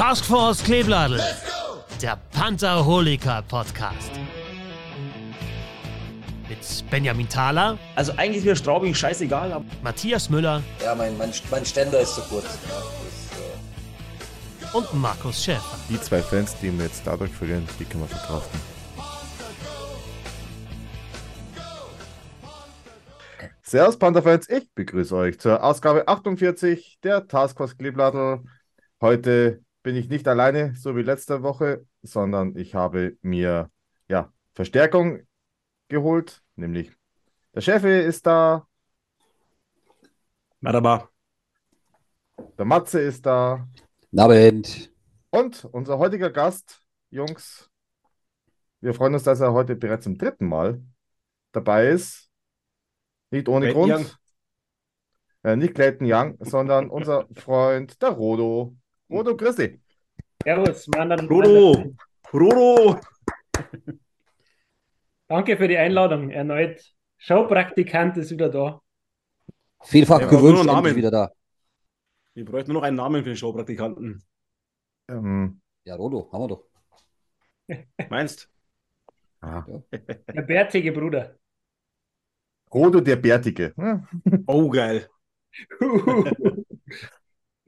Taskforce Kleebladel, der Pantherholiker Podcast. Mit Benjamin Thaler, Also eigentlich ist mir Straubing scheißegal, aber Matthias Müller Ja, mein, mein, mein Ständer ist zu kurz. Ja, äh, und Markus Schäfer. Die zwei Fans, die wir jetzt dadurch verlieren, die können wir verkraften. Servus Panther-Fans, ich begrüße euch zur Ausgabe 48 der Taskforce Kleebladel. Heute bin ich nicht alleine, so wie letzte Woche, sondern ich habe mir ja, Verstärkung geholt, nämlich der Chef ist da, Merhaba. der Matze ist da Abend. und unser heutiger Gast, Jungs, wir freuen uns, dass er heute bereits zum dritten Mal dabei ist. Nicht ohne Clayton Grund. Äh, nicht Clayton Young, sondern unser Freund, der Rodo. Rodo, grüß dich. Servus, Mann. Rodo! Rodo! Danke für die Einladung. Erneut Showpraktikant ist wieder da. Vielfach gewünscht, endlich wieder da. Wir bräuchten nur noch einen Namen für den Showpraktikanten. Ähm, Ja, Rodo, haben wir doch. Meinst? ah, Der bärtige Bruder. Rodo, der Bärtige. Oh, geil.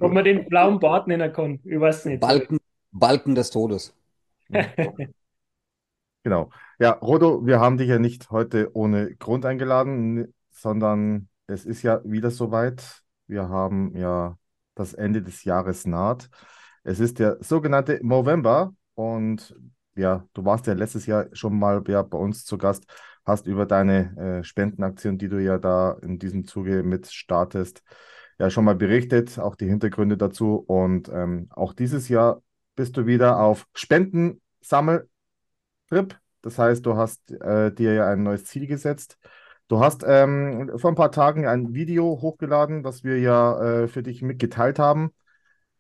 Ob man den blauen Bart nennen kann, ich weiß nicht. Balken, Balken des Todes. Genau. Ja, Rodo, wir haben dich ja nicht heute ohne Grund eingeladen, sondern es ist ja wieder soweit. Wir haben ja das Ende des Jahres naht. Es ist der sogenannte Movember und ja, du warst ja letztes Jahr schon mal ja, bei uns zu Gast, hast über deine äh, Spendenaktion, die du ja da in diesem Zuge mit startest, ja schon mal berichtet, auch die Hintergründe dazu. Und ähm, auch dieses Jahr bist du wieder auf Spendensammeltrip. Das heißt, du hast äh, dir ja ein neues Ziel gesetzt. Du hast ähm, vor ein paar Tagen ein Video hochgeladen, das wir ja äh, für dich mitgeteilt haben.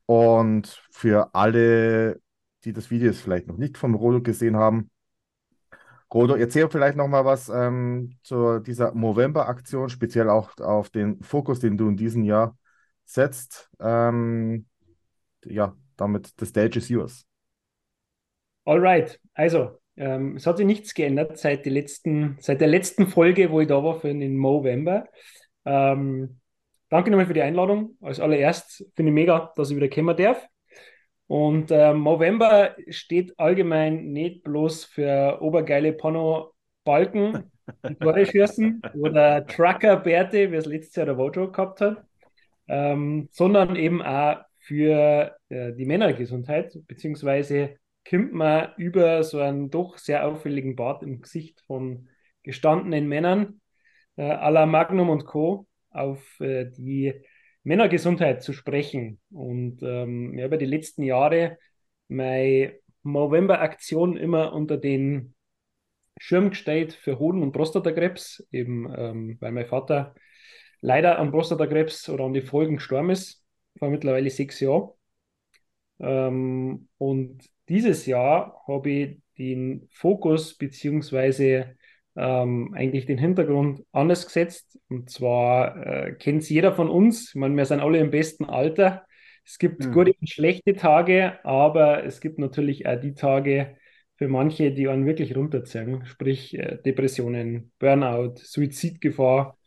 Und für alle, die das Video jetzt vielleicht noch nicht vom Rodo gesehen haben, Rodo, erzähl vielleicht noch mal was ähm, zu dieser Movember-Aktion, speziell auch auf den Fokus, den du in diesem Jahr setzt. Ähm, ja, damit the stage is yours. Alright, also, ähm, es hat sich nichts geändert seit, letzten, seit der letzten Folge, wo ich da war für den Movember. Ähm, danke nochmal für die Einladung. Als allererst finde ich mega, dass ich wieder kommen darf. Und ähm, Movember steht allgemein nicht bloß für obergeile Porno-Balken Tore schießen oder Trucker-Bärte, wie es letztes Jahr der Wojo gehabt hat, ähm, sondern eben auch für äh, die Männergesundheit, beziehungsweise kommt man über so einen doch sehr auffälligen Bart im Gesicht von gestandenen Männern äh, à la Magnum und Co. auf äh, die Männergesundheit zu sprechen. Und ähm, ich habe die letzten Jahre meine Movember-Aktion immer unter den Schirm gestellt für Hoden- und Prostatakrebs, eben ähm, weil mein Vater leider an Prostatakrebs oder an die Folgen gestorben ist, vor mittlerweile sechs Jahren. Ähm, und dieses Jahr habe ich den Fokus beziehungsweise ähm, eigentlich den Hintergrund anders gesetzt. Und zwar äh, kennt es jeder von uns. Ich meine, wir sind alle im besten Alter. Es gibt Mhm. gute und schlechte Tage, aber es gibt natürlich auch die Tage für manche, die einen wirklich runterziehen, sprich äh, Depressionen, Burnout, Suizidgefahr.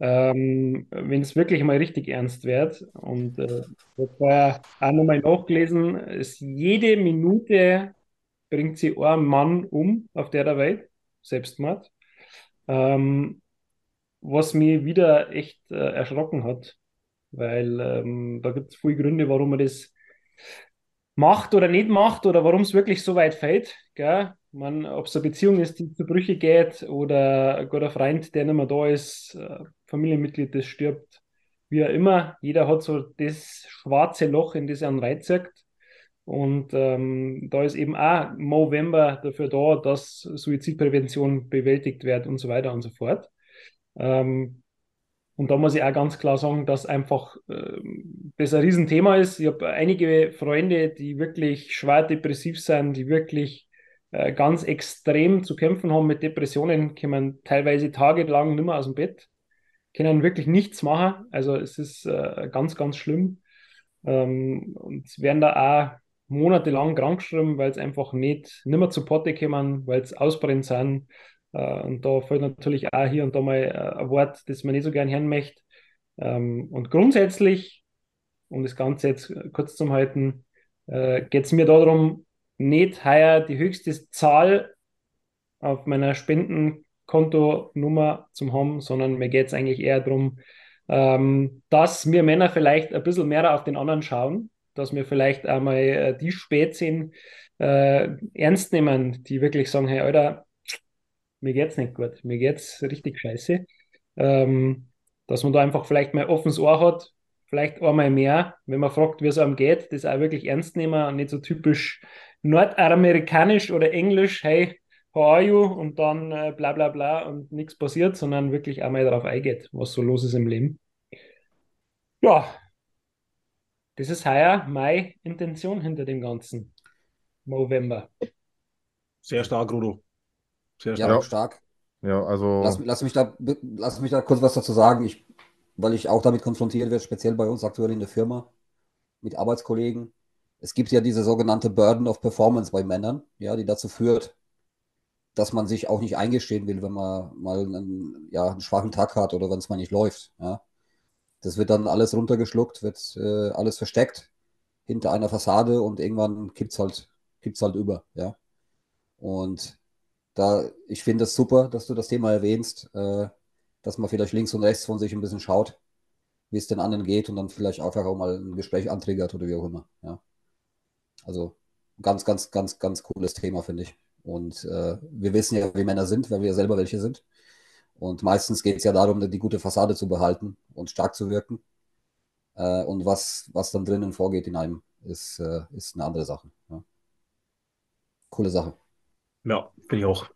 Ähm, wenn es wirklich mal richtig ernst wird. Und äh, ich habe auch nochmal nachgelesen, ist jede Minute bringt sie einen Mann um auf der Welt, Selbstmord. Ähm, was mich wieder echt äh, erschrocken hat, weil ähm, da gibt es viele Gründe, warum man das macht oder nicht macht oder warum es wirklich so weit fällt. Ob es eine Beziehung ist, die zu Brüche geht oder ein guter Freund, der nicht mehr da ist, äh, Familienmitglied, das stirbt, wie auch immer. Jeder hat so das schwarze Loch, in das er einen reinzieht. Und ähm, da ist eben auch Movember dafür da, dass Suizidprävention bewältigt wird und so weiter und so fort. Ähm, und da muss ich auch ganz klar sagen, dass einfach ähm, das ein Riesenthema ist. Ich habe einige Freunde, die wirklich schwer depressiv sind, die wirklich äh, ganz extrem zu kämpfen haben mit Depressionen, kommen teilweise tagelang nicht mehr aus dem Bett, können wirklich nichts machen. Also es ist äh, ganz, ganz schlimm. Ähm, und werden da auch monatelang krank geschrieben, weil es einfach nicht, nicht mehr zu Potte kommen, weil es ausbrennt sind. Äh, und da fällt natürlich auch hier und da mal äh, ein Wort, das man nicht so gern hören möchte. Ähm, und grundsätzlich, um das Ganze jetzt kurz zu halten, äh, geht es mir darum, nicht heuer die höchste Zahl auf meiner Spendenkontonummer zu haben, sondern mir geht es eigentlich eher darum, ähm, dass wir Männer vielleicht ein bisschen mehr auf den anderen schauen, dass wir vielleicht einmal äh, die Spätzien äh, ernst nehmen, die wirklich sagen, hey, Alter, mir geht's nicht gut, mir geht's richtig scheiße. Ähm, dass man da einfach vielleicht mal offenes Ohr hat, vielleicht einmal mehr, wenn man fragt, wie es einem geht, das auch wirklich ernst nehmen und nicht so typisch nordamerikanisch oder englisch, hey, how are you? Und dann äh, bla bla bla und nichts passiert, sondern wirklich einmal darauf eingeht, was so los ist im Leben. Ja, das ist heuer meine Intention hinter dem Ganzen. November. Sehr stark, Rudo. Sehr Ja, stark. auch stark. Ja, also Lass, lass mich da, lass mich da kurz was dazu sagen, ich, weil ich auch damit konfrontiert werde, speziell bei uns aktuell in der Firma, mit Arbeitskollegen. Es gibt ja diese sogenannte Burden of Performance bei Männern, ja, die dazu führt, dass man sich auch nicht eingestehen will, wenn man mal einen, ja, einen schwachen Tag hat oder wenn es mal nicht läuft. Ja. Das wird dann alles runtergeschluckt, wird äh, alles versteckt hinter einer Fassade und irgendwann kippt's halt, kippt's halt über. Ja. Und da, ich finde es super, dass du das Thema erwähnst, äh, dass man vielleicht links und rechts von sich ein bisschen schaut, wie es den anderen geht und dann vielleicht einfach auch mal ein Gespräch antriggert oder wie auch immer. Ja. Also ganz, ganz, ganz, ganz cooles Thema, finde ich. Und äh, wir wissen ja, wie Männer sind, weil wir selber welche sind. Und meistens geht es ja darum, die gute Fassade zu behalten und stark zu wirken. Äh, und was, was dann drinnen vorgeht in einem, ist, äh, ist eine andere Sache. Ja. Coole Sache. Ja, finde ich auch.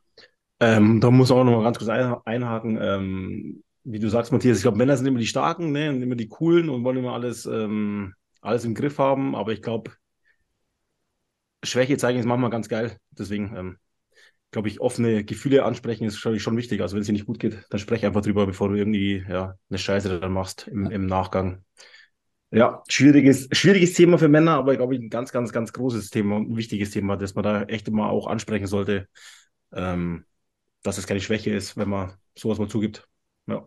Ähm, da muss auch noch mal ganz kurz ein, einhaken. Ähm, wie du sagst, Matthias, ich glaube, Männer sind immer die Starken, ne, und immer die Coolen und wollen immer alles, ähm, alles im Griff haben. Aber ich glaube, Schwäche zeigen ist manchmal ganz geil. Deswegen, ähm, glaube ich, offene Gefühle ansprechen ist schon, schon wichtig. Also wenn es dir nicht gut geht, dann sprech einfach drüber, bevor du irgendwie ja, eine Scheiße dann machst im, im Nachgang. Ja, schwieriges, schwieriges Thema für Männer, aber glaube ich ein ganz, ganz, ganz großes Thema und ein wichtiges Thema, das man da echt immer auch ansprechen sollte, ähm, dass es keine Schwäche ist, wenn man sowas mal zugibt. Ja.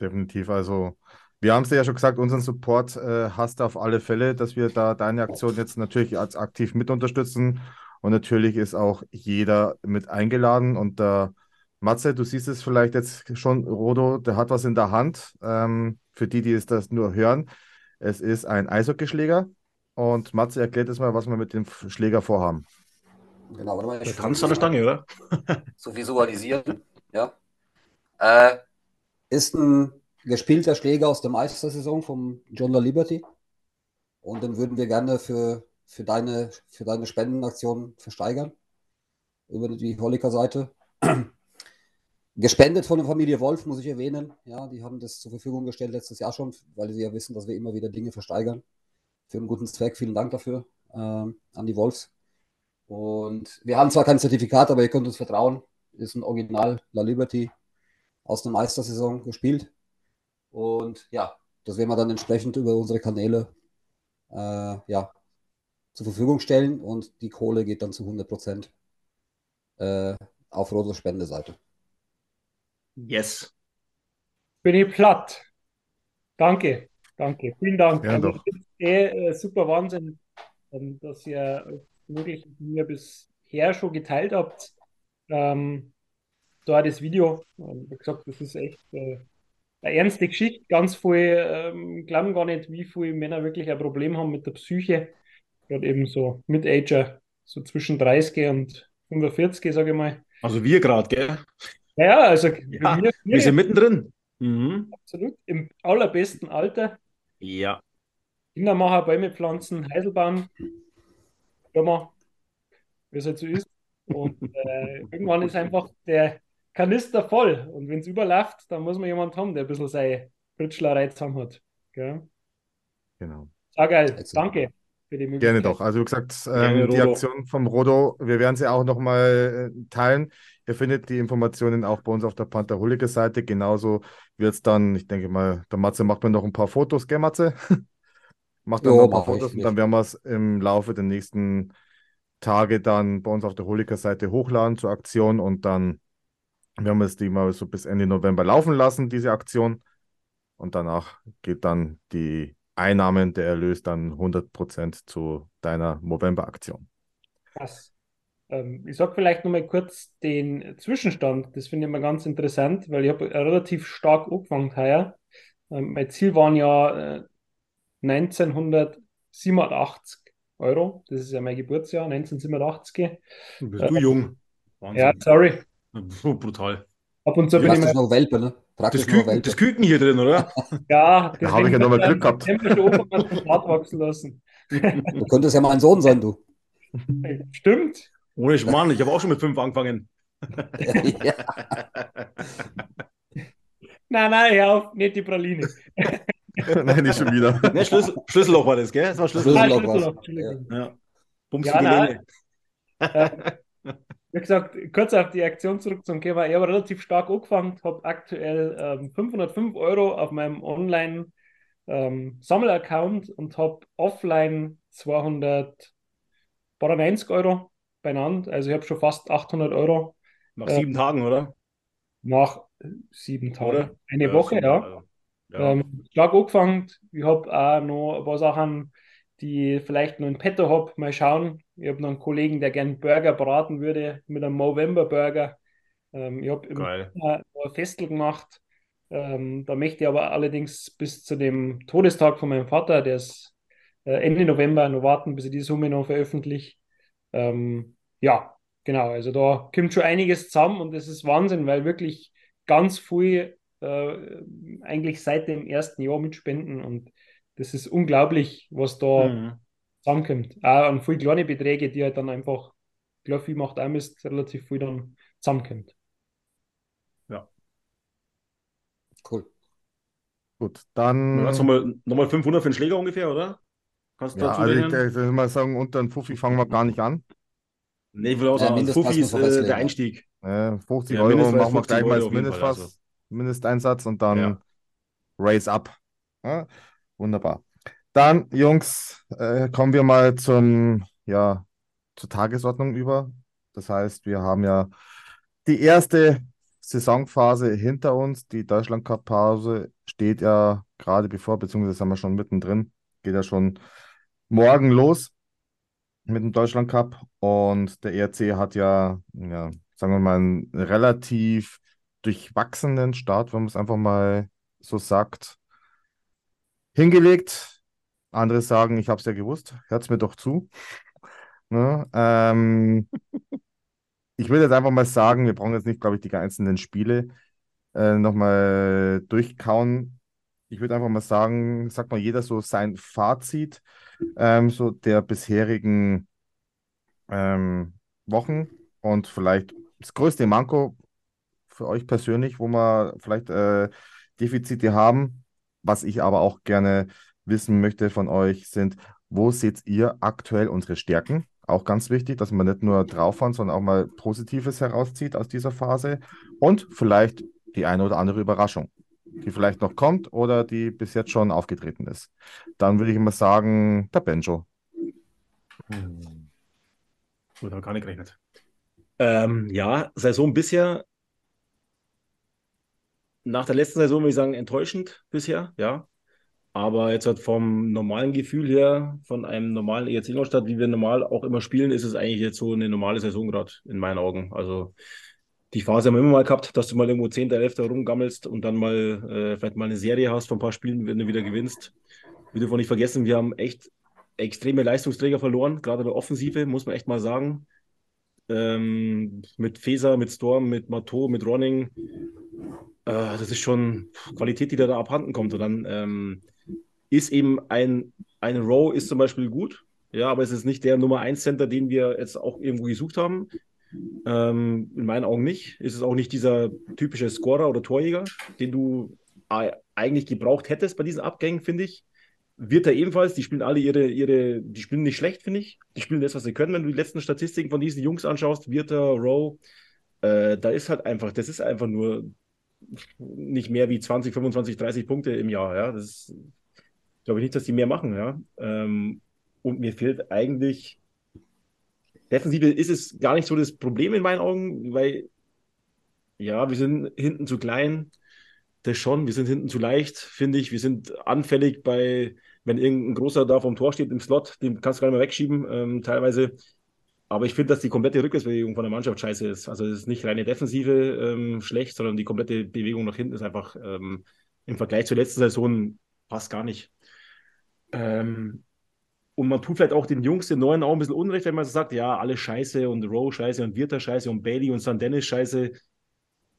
definitiv. Also wir haben es dir ja schon gesagt, unseren Support äh, hast du auf alle Fälle, dass wir da deine Aktion jetzt natürlich als aktiv mit unterstützen. Und natürlich ist auch jeder mit eingeladen. Und der Matze, du siehst es vielleicht jetzt schon, Rodo, der hat was in der Hand. Ähm, für die, die es das nur hören, es ist ein Eishockeyschläger. Und Matze erklärt jetzt mal, was wir mit dem Schläger vorhaben. Genau, warte mal, ich tanzt an der Stange, oder? zu visualisieren. Ja. Äh, ist ein gespielter Schläger aus der Meistersaison vom John La Liberty. Und den würden wir gerne für, für deine, für deine Spendenaktion versteigern. Über die Holliker-Seite. Gespendet von der Familie Wolf, muss ich erwähnen. Ja, die haben das zur Verfügung gestellt letztes Jahr schon, weil sie ja wissen, dass wir immer wieder Dinge versteigern. Für einen guten Zweck. Vielen Dank dafür ähm, an die Wolfs. Und wir haben zwar kein Zertifikat, aber ihr könnt uns vertrauen. Ist ein Original La Liberty aus der Meistersaison gespielt. Und ja, das werden wir dann entsprechend über unsere Kanäle äh, ja, zur Verfügung stellen und die Kohle geht dann zu 100 Prozent äh, auf Rotos Spendeseite. Yes. Bin ich platt. Danke, danke, vielen Dank. Ja, Also, eh äh, super Wahnsinn, ähm, dass ihr wirklich mit mir bisher schon geteilt habt. Ähm, da das Video, ähm, wie gesagt, das ist echt äh, eine ernste Geschichte. Ganz viele ähm, glauben gar nicht, wie viele Männer wirklich ein Problem haben mit der Psyche. Gerade eben so Mid-Ager, so zwischen 30 und 45, sage ich mal. Also wir gerade, gell? Ja, also Ja, wir, Wir sind mittendrin. Mhm. absolut im allerbesten Alter. Ja. Kindermacher, Bäume pflanzen, Häusl bauen, Sommer, wie es halt so ist. Und äh, irgendwann ist einfach der Kanister voll. Und wenn es überläuft, dann muss man jemanden haben, der ein bisschen seine Pritschlerei zusammen hat. Gell? Genau. Sehr geil. Excellent. Danke für die Gerne Möglichkeit. doch. Also wie gesagt, Gerne, ähm, die. Aktion vom Rodo, wir werden sie auch nochmal äh, teilen. Ihr findet die Informationen auch bei uns auf der Pantherholiker-Seite. Genauso wird es dann, ich denke mal, der Matze macht mir noch ein paar Fotos, gell, Matze? Macht dann Jo, noch ein paar Fotos und dann werden wir es im Laufe der nächsten Tage dann bei uns auf der Holiker-Seite hochladen zur Aktion und dann werden wir es die mal so bis Ende November laufen lassen, diese Aktion. Und danach geht dann die Einnahmen, der Erlös dann 100% zu deiner November-Aktion. Krass. Ähm, ich sage vielleicht nochmal kurz den Zwischenstand. Das finde ich immer ganz interessant, weil ich habe relativ stark angefangen heuer. Ähm, mein Ziel waren ja äh, 1987 Euro. Das ist ja mein Geburtsjahr, 1987. Bist du jung? Ja, Wahnsinn. sorry. Puh, brutal. Ab und zu bin ich mal, noch Welpe, ne? Das Praktisch noch Küken, das Küken hier drin, oder? ja, Da habe ich ja nochmal Glück gehabt. Wachsen lassen. Du könntest ja mein Sohn sein, du. Stimmt. Ohne Schmarrn, ich habe auch schon mit fünf angefangen. ja. Nein, nein, hör auf, nicht die Praline. Nein, nicht schon wieder. Ne, Schlüssel, Schlüsselloch war das, gell? Das war Schlüsselloch. Schlüsselloch. Schlüsselloch, Entschuldigung. Ja. Bums Ja, Wie gesagt, kurz auf die Aktion zurückzukommen, ich habe relativ stark angefangen, habe aktuell ähm, 505 Euro auf meinem Online-Sammelaccount und habe offline 290 Euro beieinander. Also ich habe schon fast 800 Euro Nach Ja. sieben Tagen, oder? nach sieben Tagen. Eine Woche, sieben ja. Ja. Ähm, stark angefangen. Ich habe auch noch ein paar Sachen, die ich vielleicht noch in petto habe. Mal schauen. Ich habe noch einen Kollegen, der gern Burger braten würde mit einem Movember Burger. Ähm, ich habe im Geil. Sommer noch ein Festel gemacht. Ähm, da möchte ich aber allerdings bis zu dem Todestag von meinem Vater, der ist äh, Ende November, noch warten, bis ich die Summe noch veröffentliche. Ähm, ja, genau. Also da kommt schon einiges zusammen und das ist Wahnsinn, weil wirklich ganz viel äh, eigentlich seit dem ersten Jahr mitspenden und das ist unglaublich, was da Mhm. Zusammenkommt. Auch an viele kleine Beträge, die halt dann einfach, ich glaube, viel macht auch Mist, relativ viel dann zusammenkommt. Cool. Gut, dann. Ja, nochmal, nochmal 500 für den Schläger ungefähr, oder? Kannst du Ja, dazu also ich, ich will mal sagen, unter einen Fuffi fangen wir gar nicht an. Nee, ich will auch Ja, sagen, Mindestpass Fuffi ist äh, der ja. Einstieg. Äh, 50 Ja, Euro machen wir 50 gleich mal als Mindestpass, also. Mindesteinsatz und dann Ja. Raise up. Ja, wunderbar. Dann, Jungs, äh, kommen wir mal zum, ja, zur Tagesordnung über. Das heißt, wir haben ja die erste Saisonphase hinter uns. Die Deutschland Cup Pause steht ja gerade bevor, beziehungsweise sind wir schon mittendrin. Geht ja schon morgen los mit dem Deutschland Cup. Und der ERC hat ja, ja, sagen wir mal, einen relativ durchwachsenen Start, wenn man es einfach mal so sagt, hingelegt. Andere sagen, ich habe es ja gewusst, hört mir doch zu. Ne? Ähm, ich würde jetzt einfach mal sagen, wir brauchen jetzt nicht, glaube ich, die einzelnen Spiele äh, nochmal durchkauen. Ich würde einfach mal sagen, sagt mal jeder so sein Fazit ähm, so der bisherigen ähm, Wochen und vielleicht das größte Manko für euch persönlich, wo wir vielleicht äh, Defizite haben, was ich aber auch gerne wissen möchte von euch, sind, wo seht ihr aktuell unsere Stärken? Auch ganz wichtig, dass man nicht nur draufhauen, sondern auch mal Positives herauszieht aus dieser Phase und vielleicht die eine oder andere Überraschung, die vielleicht noch kommt oder die bis jetzt schon aufgetreten ist. Dann würde ich immer sagen, der Benjo. Hm. Gut, habe gar nicht gerechnet. Ähm, ja, Saison bisher, nach der letzten Saison würde ich sagen, enttäuschend bisher, ja. Aber jetzt halt vom normalen Gefühl her, von einem normalen ERC Ingolstadt, wie wir normal auch immer spielen, ist es eigentlich jetzt so eine normale Saison gerade in meinen Augen. Also die Phase haben wir immer mal gehabt, dass du mal irgendwo 10., 11. rumgammelst und dann mal äh, vielleicht mal eine Serie hast von ein paar Spielen, wenn du wieder gewinnst. Wir dürfen nicht vergessen, wir haben echt extreme Leistungsträger verloren, gerade der Offensive, muss man echt mal sagen. Ähm, mit Feser, mit Storm, mit Matteau, mit Ronning. Äh, das ist schon Qualität, die da, da abhanden kommt. Und dann ähm, ist eben ein, ein Row ist zum Beispiel gut, ja, aber es ist nicht der Nummer 1 Center, den wir jetzt auch irgendwo gesucht haben. Ähm, in meinen Augen nicht. Ist es auch nicht dieser typische Scorer oder Torjäger, den du eigentlich gebraucht hättest bei diesen Abgängen, finde ich. Wird er ebenfalls, die spielen alle ihre, ihre, die spielen nicht schlecht, finde ich. Die spielen das, was sie können. Wenn du die letzten Statistiken von diesen Jungs anschaust, Wirter, Rowe, äh, da ist halt einfach, das ist einfach nur nicht mehr wie 20, 25, 30 Punkte im Jahr. Ja? Das ist, glaube ich nicht, dass die mehr machen, ja. Ähm, und mir fehlt eigentlich, Defensive ist es gar nicht so das Problem in meinen Augen, weil, ja, wir sind hinten zu klein, das schon, wir sind hinten zu leicht, finde ich. Wir sind anfällig bei, wenn irgendein Großer da vom Tor steht im Slot, den kannst du gar nicht mehr wegschieben, ähm, teilweise. Aber ich finde, dass die komplette Rückwärtsbewegung von der Mannschaft scheiße ist. Also es ist nicht reine Defensive ähm, schlecht, sondern die komplette Bewegung nach hinten ist einfach ähm, im Vergleich zur letzten Saison passt gar nicht. Ähm, und man tut vielleicht auch den Jungs, den Neuen auch ein bisschen Unrecht, wenn man so sagt, ja, alle scheiße und Rowe scheiße und Wirter scheiße und Bailey und San Dennis scheiße.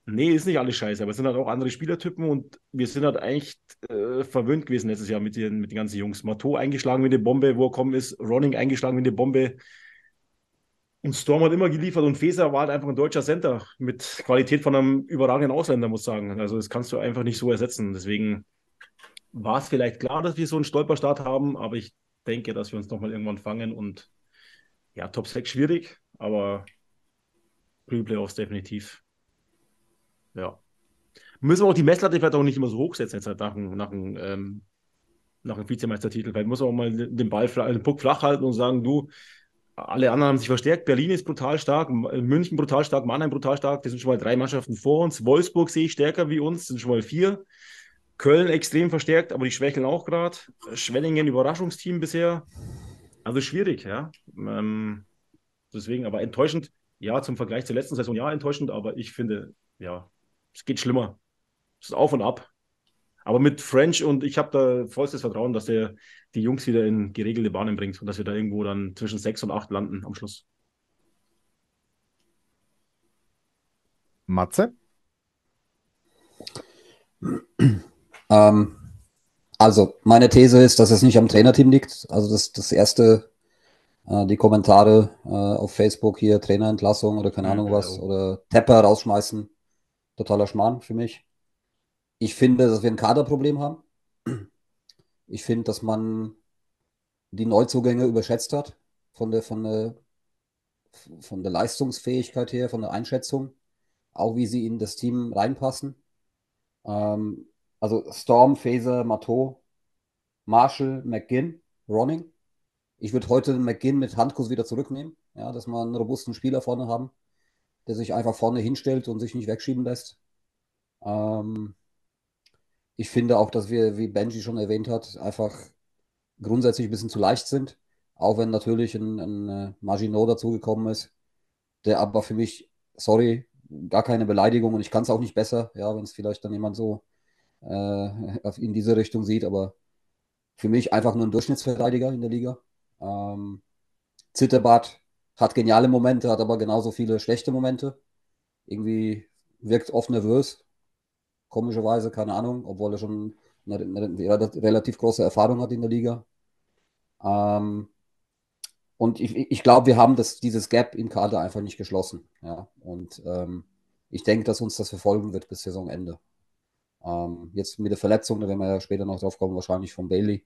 Nee, ist nicht alles scheiße, aber es sind halt auch andere Spielertypen und wir sind halt eigentlich äh, verwöhnt gewesen letztes Jahr mit den, mit den ganzen Jungs. Mato eingeschlagen wie eine Bombe, wo er kommen ist, Ronning eingeschlagen wie eine Bombe. Und Storm hat immer geliefert und Feser war halt einfach ein deutscher Center mit Qualität von einem überragenden Ausländer, muss ich sagen. Also das kannst du einfach nicht so ersetzen. Deswegen war es vielleicht klar, dass wir so einen Stolperstart haben, aber ich denke, dass wir uns nochmal irgendwann fangen und ja, Top 6 schwierig, aber Pre-Playoffs definitiv. Ja. Müssen wir auch die Messlatte vielleicht auch nicht immer so hoch setzen, jetzt halt nach einem, nach einem, ähm, nach Vizemeistertitel. Vielleicht muss man auch mal den Ball, den Puck flach halten und sagen, du, alle anderen haben sich verstärkt. Berlin ist brutal stark, München brutal stark, Mannheim brutal stark. Das sind schon mal drei Mannschaften vor uns. Wolfsburg sehe ich stärker wie uns, das sind schon mal vier. Köln extrem verstärkt, aber die schwächeln auch gerade. Schwellingen Überraschungsteam bisher. Also schwierig, ja. Ähm, deswegen, aber enttäuschend, ja, zum Vergleich zur letzten Saison, ja, enttäuschend, aber ich finde, ja, es geht schlimmer. Es ist auf und ab. Aber mit French und ich habe da vollstes Vertrauen, dass er die Jungs wieder in geregelte Bahnen bringt und dass wir da irgendwo dann zwischen sechs und acht landen am Schluss. Matze? Ähm, also, meine These ist, dass es nicht am Trainerteam liegt. Also, das, das erste, äh, die Kommentare äh, auf Facebook hier, Trainerentlassung oder keine Ahnung was, oder Tepper rausschmeißen, totaler Schmarrn für mich. Ich finde, dass wir ein Kaderproblem haben. Ich finde, dass man die Neuzugänge überschätzt hat von der, von der, von der Leistungsfähigkeit her, von der Einschätzung, auch wie sie in das Team reinpassen. Ähm, also Storm, Phaser, Matteau, Marshall, McGinn, Ronning. Ich würde heute McGinn mit Handkuss wieder zurücknehmen, ja, dass wir einen robusten Spieler vorne haben, der sich einfach vorne hinstellt und sich nicht wegschieben lässt. Ähm, ich finde auch, dass wir, wie Benji schon erwähnt hat, einfach grundsätzlich ein bisschen zu leicht sind. Auch wenn natürlich ein, ein äh, Maginot dazugekommen ist, der aber für mich, sorry, gar keine Beleidigung und ich kann es auch nicht besser, ja, wenn es vielleicht dann jemand so in diese Richtung sieht, aber für mich einfach nur ein Durchschnittsverteidiger in der Liga. Ähm, Zitterbart hat geniale Momente, hat aber genauso viele schlechte Momente. Irgendwie wirkt oft nervös, komischerweise, keine Ahnung, obwohl er schon eine, eine relativ große Erfahrung hat in der Liga. Ähm, und ich, ich glaube, wir haben das, dieses Gap im Kader einfach nicht geschlossen. Ja? Und ähm, ich denke, dass uns das verfolgen wird bis Saisonende. Ähm, jetzt mit der Verletzung, da werden wir ja später noch drauf kommen, wahrscheinlich von Bailey.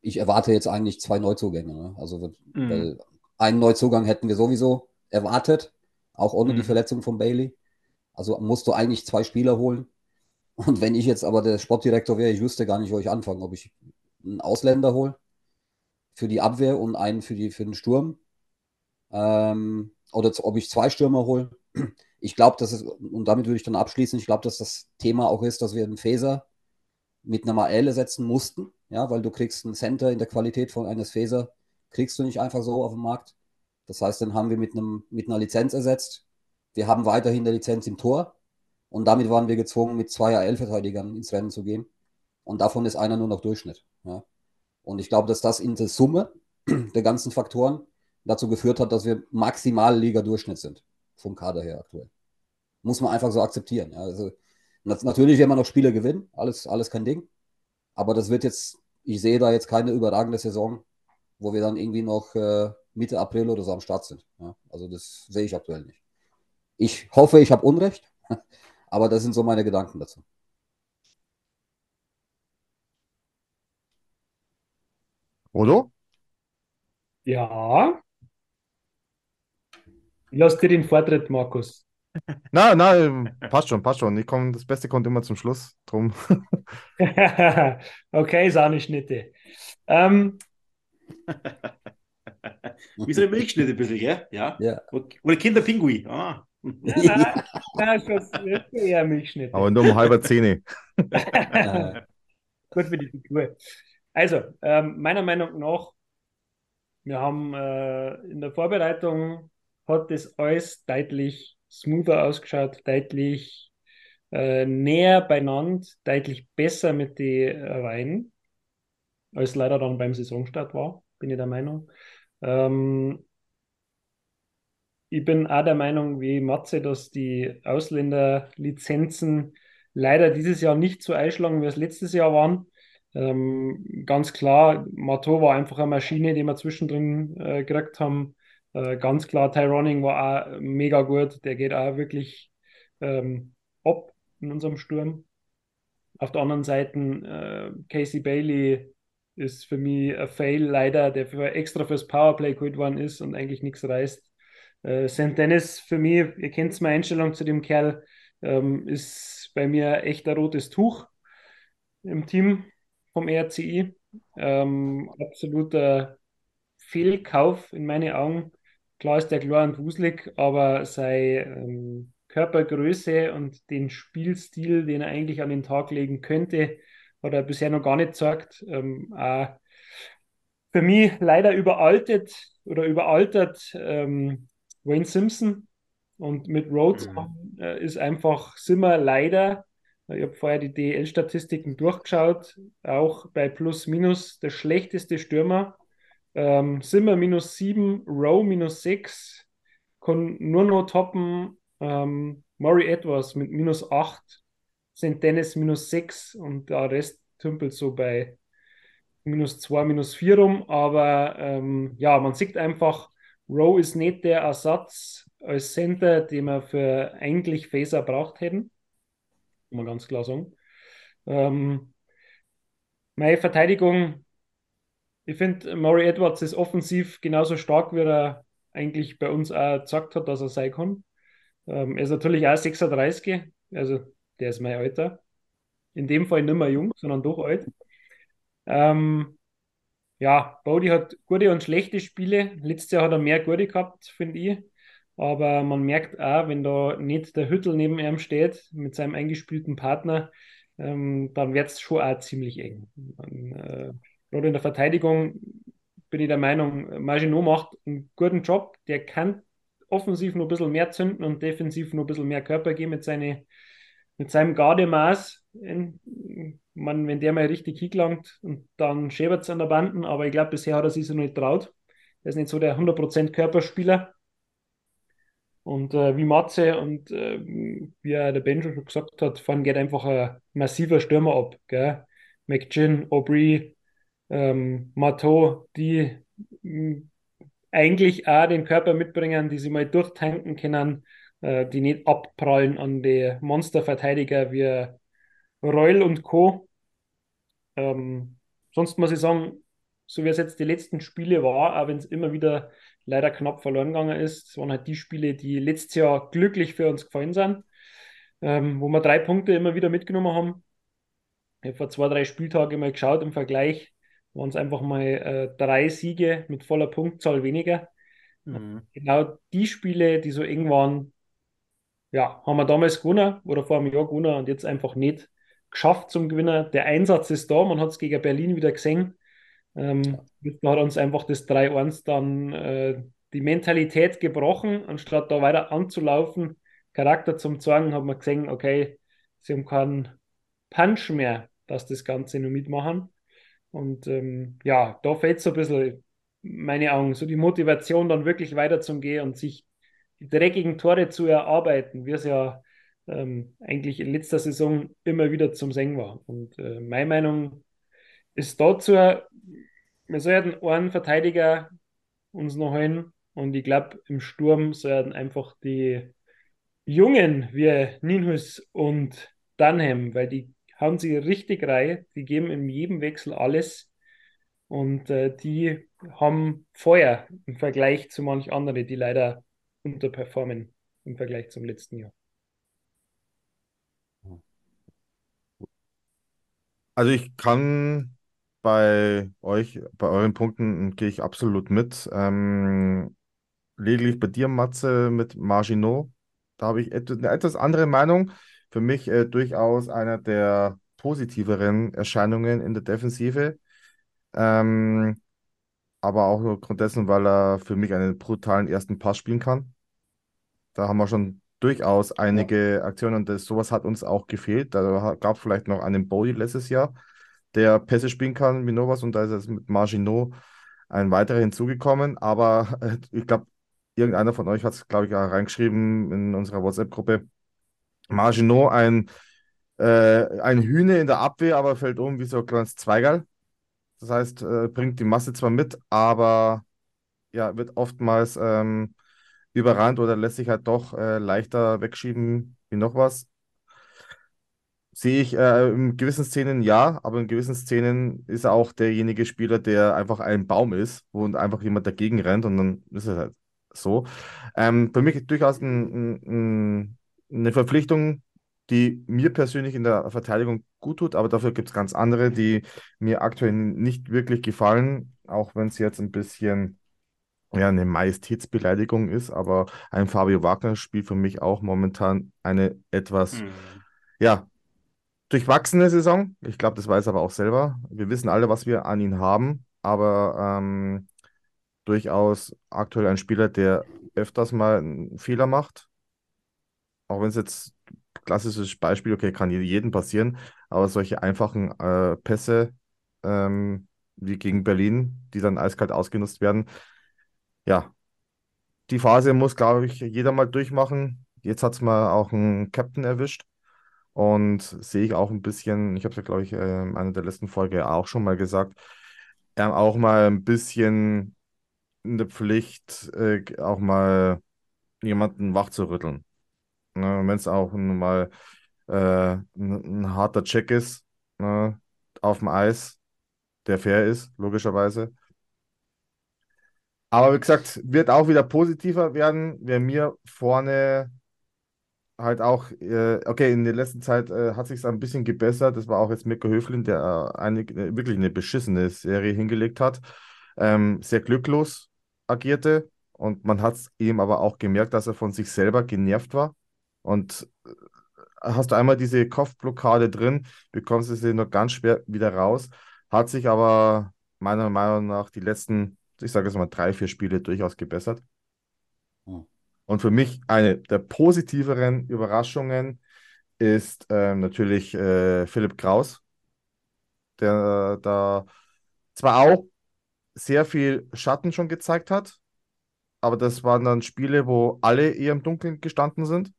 Ich erwarte jetzt eigentlich zwei Neuzugänge. Ne? Also mhm. einen Neuzugang hätten wir sowieso erwartet, auch ohne mhm. die Verletzung von Bailey. Also musst du eigentlich zwei Spieler holen. Und wenn ich jetzt aber der Sportdirektor wäre, ich wüsste gar nicht, wo ich anfange, ob ich einen Ausländer hole für die Abwehr und einen für, die, für den Sturm. Ähm, oder ob ich zwei Stürmer hole ich glaube, dass es, und damit würde ich dann abschließen, ich glaube, dass das Thema auch ist, dass wir einen Phaser mit einer Maelle setzen mussten, ja, weil du kriegst einen Center in der Qualität von eines Phaser, kriegst du nicht einfach so auf dem Markt. Das heißt, dann haben wir mit, einem, mit einer Lizenz ersetzt. Wir haben weiterhin eine Lizenz im Tor und damit waren wir gezwungen, mit zwei AL-Verteidigern ins Rennen zu gehen. Und davon ist einer nur noch Durchschnitt. Ja. Und ich glaube, dass das in der Summe der ganzen Faktoren dazu geführt hat, dass wir maximal Liga-Durchschnitt sind, vom Kader her aktuell. Muss man einfach so akzeptieren. Ja. Also, natürlich werden wir noch Spiele gewinnen, alles, alles kein Ding. Aber das wird jetzt, ich sehe da jetzt keine überragende Saison, wo wir dann irgendwie noch äh, Mitte April oder so am Start sind. Ja. Also das sehe ich aktuell nicht. Ich hoffe, ich habe Unrecht, aber das sind so meine Gedanken dazu. Odo? Ja. Ich lasse dir den Vortritt, Markus. Na, na, passt schon, passt schon. Ich komm, das Beste kommt immer zum Schluss. Drum. okay, Sahneschnitte. Ähm, Wie so eine Milchschnitte ein bisschen, gell? Ja. Ja. Oder Kinderpingui. Ah. ja, nein, nein, das ist eher Milchschnitte. Aber nur um halber Zähne. Äh, Gut für die Figur. Also, ähm, meiner Meinung nach, wir haben äh, in der Vorbereitung hat das alles deutlich smoother ausgeschaut, deutlich äh, näher beieinander, deutlich besser mit den äh, Weinen, als leider dann beim Saisonstart war, bin ich der Meinung. Ähm, ich bin auch der Meinung wie Matze, dass die Ausländerlizenzen leider dieses Jahr nicht so einschlagen, wie es letztes Jahr waren. Ähm, ganz klar, Mato war einfach eine Maschine, die wir zwischendrin äh, gekriegt haben. Äh, ganz klar, Tyroning war auch mega gut. Der geht auch wirklich ähm, ab in unserem Sturm. Auf der anderen Seite, äh, Casey Bailey ist für mich ein Fail leider, der für, extra fürs Powerplay geholt worden ist und eigentlich nichts reißt. Äh, St. Dennis für mich, ihr kennt meine Einstellung zu dem Kerl, ähm, ist bei mir echt ein rotes Tuch im Team vom RCI. Ähm, absoluter Fehlkauf in meinen Augen. Klar ist der klar und wuselig, aber seine ähm, Körpergröße und den Spielstil, den er eigentlich an den Tag legen könnte, hat er bisher noch gar nicht gezeigt. Ähm, für mich leider überaltet oder überaltert ähm, Wayne Simpson und mit Rhodes Mhm. äh, ist einfach, sind wir leider, ich habe vorher die DL-Statistiken durchgeschaut, auch bei Plus Minus der schlechteste Stürmer. Ähm, Simmer minus 7, Rowe minus 6, kann nur noch toppen ähm, Murray Edwards mit minus 8, St. Dennis minus 6 und der Rest tümpelt so bei minus 2, minus 4 rum. Aber ähm, ja, man sieht einfach, Rowe ist nicht der Ersatz als Center, den wir für eigentlich Phaser braucht hätten. Muss man ganz klar sagen. Ähm, meine Verteidigung, ich finde, Murray Edwards ist offensiv genauso stark, wie er eigentlich bei uns auch gesagt hat, dass er sein kann. Ähm, er ist natürlich auch 36, also der ist mein Alter. In dem Fall nicht mehr jung, sondern doch alt. Ähm, ja, Bodie hat gute und schlechte Spiele. Letztes Jahr hat er mehr gute gehabt, finde ich. Aber man merkt auch, wenn da nicht der Hüttel neben ihm steht, mit seinem eingespielten Partner, ähm, dann wird es schon auch ziemlich eng. Man, äh, gerade in der Verteidigung bin ich der Meinung, Maginot macht einen guten Job. Der kann offensiv noch ein bisschen mehr zünden und defensiv noch ein bisschen mehr Körper geben mit, seine, mit seinem Gardemaß. Man, wenn der mal richtig hingelangt und dann schäbert es an der Banden, aber ich glaube, bisher hat er sich so nicht traut. Er ist nicht so der 100% Körperspieler. Und äh, wie Matze und äh, wie er der Benjo schon gesagt hat, vorhin geht einfach ein massiver Stürmer ab. McGinn, Aubry, ähm, Matteau, die mh, eigentlich auch den Körper mitbringen, die sie mal durchtanken können, äh, die nicht abprallen an die Monsterverteidiger wie Reul und Co. Ähm, sonst muss ich sagen, so wie es jetzt die letzten Spiele war, auch wenn es immer wieder leider knapp verloren gegangen ist, das waren halt die Spiele, die letztes Jahr glücklich für uns gefallen sind, ähm, wo wir drei Punkte immer wieder mitgenommen haben. Ich habe vor zwei, drei Spieltagen mal geschaut im Vergleich, waren es einfach mal äh, drei Siege mit voller Punktzahl weniger. Mhm. Genau die Spiele, die so eng waren, ja, haben wir damals gewonnen oder vor einem Jahr gewonnen und jetzt einfach nicht geschafft zum Gewinner. Der Einsatz ist da, man hat es gegen Berlin wieder gesehen. Ähm, hat uns einfach das 3-1 dann äh, die Mentalität gebrochen, anstatt da weiter anzulaufen, Charakter zum Zwang, hat man gesehen, okay, sie haben keinen Punch mehr, dass das Ganze nur mitmachen. Und ähm, ja, da fehlt so ein bisschen, meine Augen, so die Motivation, dann wirklich weiterzugehen und sich die dreckigen Tore zu erarbeiten, wie es ja ähm, eigentlich in letzter Saison immer wieder zum Singen war. Und äh, meine Meinung ist dazu, wir sollten einen Verteidiger uns noch holen und ich glaube, im Sturm sollten einfach die Jungen wie Ninhus und Dunham, weil die haben sie richtig rein, die geben in jedem Wechsel alles und äh, die haben Feuer im Vergleich zu manch anderen, die leider unterperformen. im Vergleich zum letzten Jahr. Also ich kann bei euch, bei euren Punkten gehe ich absolut mit. Ähm, lediglich bei dir, Matze, mit Marginot, da habe ich eine etwas andere Meinung. Für mich äh, durchaus einer der positiveren Erscheinungen in der Defensive. Ähm, aber auch nur aufgrund dessen, weil er für mich einen brutalen ersten Pass spielen kann. Da haben wir schon durchaus einige Aktionen und das, sowas hat uns auch gefehlt. Da gab es vielleicht noch einen Bodie letztes Jahr, der Pässe spielen kann wie Novas und da ist jetzt mit Marginot ein weiterer hinzugekommen. Aber äh, ich glaube, irgendeiner von euch hat es, glaube ich, auch reingeschrieben in unserer WhatsApp-Gruppe. Marginot, ein, äh, ein Hühne in der Abwehr, aber fällt um wie so ein kleines Zweigerl. Das heißt, äh, bringt die Masse zwar mit, aber ja, wird oftmals ähm, überrannt oder lässt sich halt doch äh, leichter wegschieben wie noch was. Sehe ich äh, in gewissen Szenen ja, aber in gewissen Szenen ist er auch derjenige Spieler, der einfach ein Baum ist und einfach jemand dagegen rennt und dann ist es halt so. Ähm, für mich durchaus ein, ein, eine Verpflichtung, die mir persönlich in der Verteidigung gut tut, aber dafür gibt es ganz andere, die mir aktuell nicht wirklich gefallen, auch wenn es jetzt ein bisschen ja, eine Majestätsbeleidigung ist, aber ein Fabio Wagner spielt für mich auch momentan eine etwas, mhm. ja, durchwachsene Saison. Ich glaube, das weiß er aber auch selber. Wir wissen alle, was wir an ihn haben, aber ähm, durchaus aktuell ein Spieler, der öfters mal einen Fehler macht. Auch wenn es jetzt klassisches Beispiel, okay, kann jedem passieren, aber solche einfachen äh, Pässe ähm, wie gegen Berlin, die dann eiskalt ausgenutzt werden, ja, die Phase muss, glaube ich, jeder mal durchmachen. Jetzt hat es mal auch einen Captain erwischt. Und sehe ich auch ein bisschen, ich habe es ja, glaube ich, äh, in einer der letzten Folge auch schon mal gesagt, ähm, auch mal ein bisschen in der Pflicht, äh, auch mal jemanden wach zu rütteln. Ne, Wenn es auch mal äh, ein, ein, harter Check ist ne, auf dem Eis, der fair ist, logischerweise. Aber wie gesagt, wird auch wieder positiver werden, wer mir vorne halt auch, äh, okay, in der letzten Zeit äh, hat sich ein bisschen gebessert. Das war auch jetzt Mirko Höflin, der äh, eine, äh, wirklich eine beschissene Serie hingelegt hat. Ähm, sehr glücklos agierte und man hat es ihm aber auch gemerkt, dass er von sich selber genervt war. Und äh, hast du einmal diese Kopfblockade drin, bekommst du sie nur ganz schwer wieder raus. Hat sich aber meiner Meinung nach die letzten ich sage jetzt mal, drei, vier Spiele durchaus gebessert. Hm. Und für mich eine der positiveren Überraschungen ist äh, natürlich äh, Philipp Kraus, der da zwar auch sehr viel Schatten schon gezeigt hat, aber das waren dann Spiele, wo alle eher im Dunkeln gestanden sind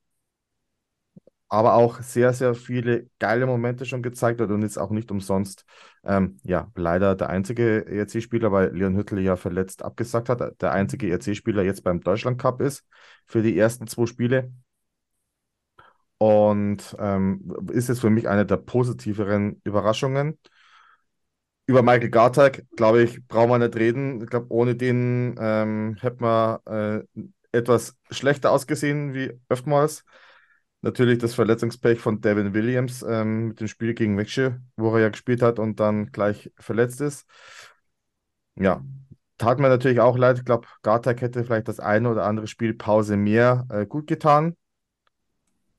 aber auch sehr, sehr viele geile Momente schon gezeigt hat und jetzt auch nicht umsonst, ähm, ja, leider der einzige ERC-Spieler, weil Leon Hüttel ja verletzt abgesagt hat, der einzige ERC-Spieler jetzt beim Deutschland Cup ist für die ersten zwei Spiele. Und ähm, ist jetzt für mich eine der positiveren Überraschungen. Über Michael Gartag, glaube ich, brauchen wir nicht reden. Ich glaube, ohne den ähm, hätte man äh, etwas schlechter ausgesehen wie oftmals. Natürlich das Verletzungspech von Devin Williams ähm, mit dem Spiel gegen Wexche, wo er ja gespielt hat und dann gleich verletzt ist. Ja, tat mir natürlich auch leid. Ich glaube, Gartek hätte vielleicht das eine oder andere Spiel Pause mehr äh, gut getan.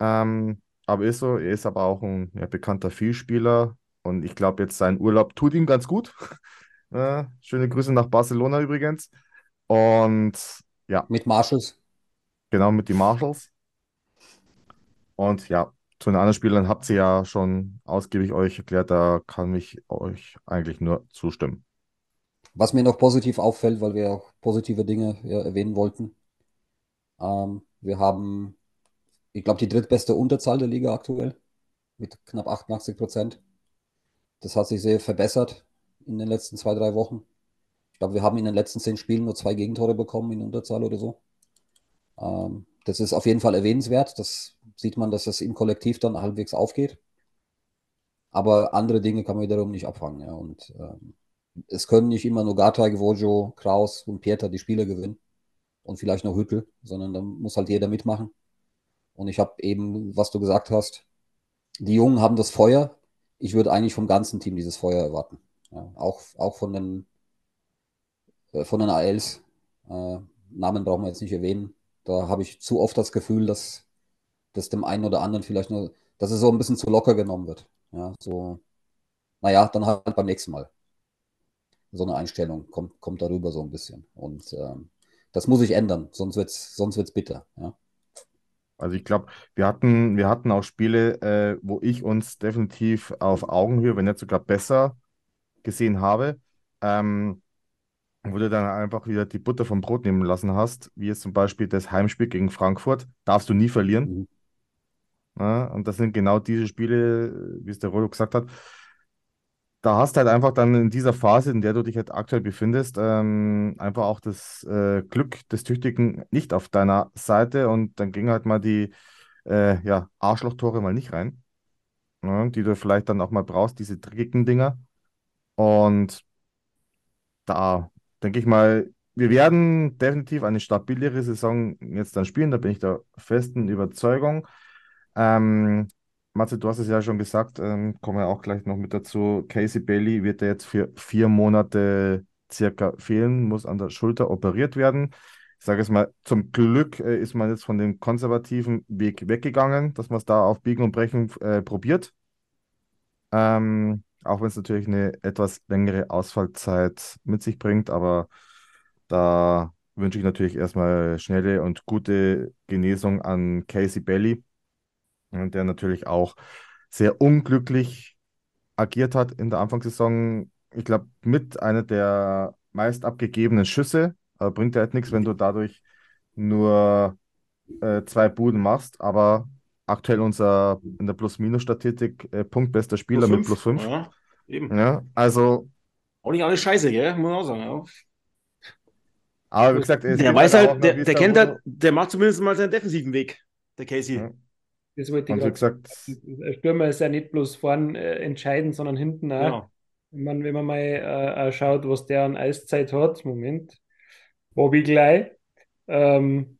Ähm, aber ist so, er ist aber auch ein ja, bekannter Vielspieler und ich glaube, jetzt sein Urlaub tut ihm ganz gut. äh, schöne Grüße nach Barcelona übrigens. Und ja. Mit Marshalls. Genau, mit den Marshalls. Und ja, zu den anderen Spielern habt ihr ja schon ausgiebig euch erklärt, da kann ich euch eigentlich nur zustimmen. Was mir noch positiv auffällt, weil wir auch positive Dinge ja, erwähnen wollten. Ähm, wir haben, ich glaube, die drittbeste Unterzahl der Liga aktuell mit knapp 88 Prozent. Das hat sich sehr verbessert in den letzten zwei, drei Wochen. Ich glaube, wir haben in den letzten zehn Spielen nur zwei Gegentore bekommen in Unterzahl oder so. Ähm, das ist auf jeden Fall erwähnenswert. Das sieht man, dass das im Kollektiv dann halbwegs aufgeht. Aber andere Dinge kann man wiederum nicht abfangen. Ja. Und ähm, es können nicht immer nur Gatay, Vojo, Kraus und Pieter die Spiele gewinnen. Und vielleicht noch Hüttel, sondern da muss halt jeder mitmachen. Und ich habe eben, was du gesagt hast, die Jungen haben das Feuer. Ich würde eigentlich vom ganzen Team dieses Feuer erwarten. Ja, auch, auch von den, äh, von den ALs. Äh, Namen brauchen wir jetzt nicht erwähnen. Da habe ich zu oft das Gefühl, dass, dass dem einen oder anderen vielleicht nur, dass es so ein bisschen zu locker genommen wird. Ja, so, naja, dann halt beim nächsten Mal. So eine Einstellung kommt, kommt darüber so ein bisschen. Und ähm, das muss sich ändern, sonst wird es sonst wird's bitter. Ja. Also ich glaube, wir hatten, wir hatten auch Spiele, äh, wo ich uns definitiv auf Augenhöhe, wenn nicht sogar besser gesehen habe, ähm, wo du dann einfach wieder die Butter vom Brot nehmen lassen hast, wie jetzt zum Beispiel das Heimspiel gegen Frankfurt, darfst du nie verlieren. Mhm. Ja, und das sind genau diese Spiele, wie es der Rollo gesagt hat. Da hast du halt einfach dann in dieser Phase, in der du dich halt aktuell befindest, ähm, einfach auch das äh, Glück des Tüchtigen nicht auf deiner Seite und dann ging halt mal die äh, ja, Arschlochtore mal nicht rein, ja, die du vielleicht dann auch mal brauchst, diese dreckigen Dinger. Und da denke ich mal, wir werden definitiv eine stabilere Saison jetzt dann spielen, da bin ich der festen Überzeugung. Ähm, Matze, du hast es ja schon gesagt, ähm, kommen wir auch gleich noch mit dazu. Casey Bailey wird ja jetzt für vier Monate circa fehlen, muss an der Schulter operiert werden. Ich sage es mal, zum Glück äh, ist man jetzt von dem konservativen Weg weggegangen, dass man es da auf Biegen und Brechen äh, probiert. Ähm, auch wenn es natürlich eine etwas längere Ausfallzeit mit sich bringt, aber da wünsche ich natürlich erstmal schnelle und gute Genesung an Casey Bailey, der natürlich auch sehr unglücklich agiert hat in der Anfangssaison. Ich glaube, mit einer der meist abgegebenen Schüsse. Aber bringt ja halt nichts, wenn du dadurch nur äh, zwei Buden machst. Aber aktuell unser in der Plus-Minus-Statistik äh, punktbester Spieler mit plus 5. Ja, eben. Ja, also, Auch nicht alles scheiße, gell? Muss man auch sagen. Ja. aber wie gesagt, es Der weiß halt, noch, der, der da kennt halt, der macht zumindest mal seinen defensiven Weg, der Casey. Ja. Das wollte ich gesagt, Stürmer ist ja nicht bloß vorn äh, entscheidend, sondern hinten auch. Genau. Wenn man, wenn man mal äh, schaut, was der an Eiszeit hat, Moment, Bobby gleich, ähm,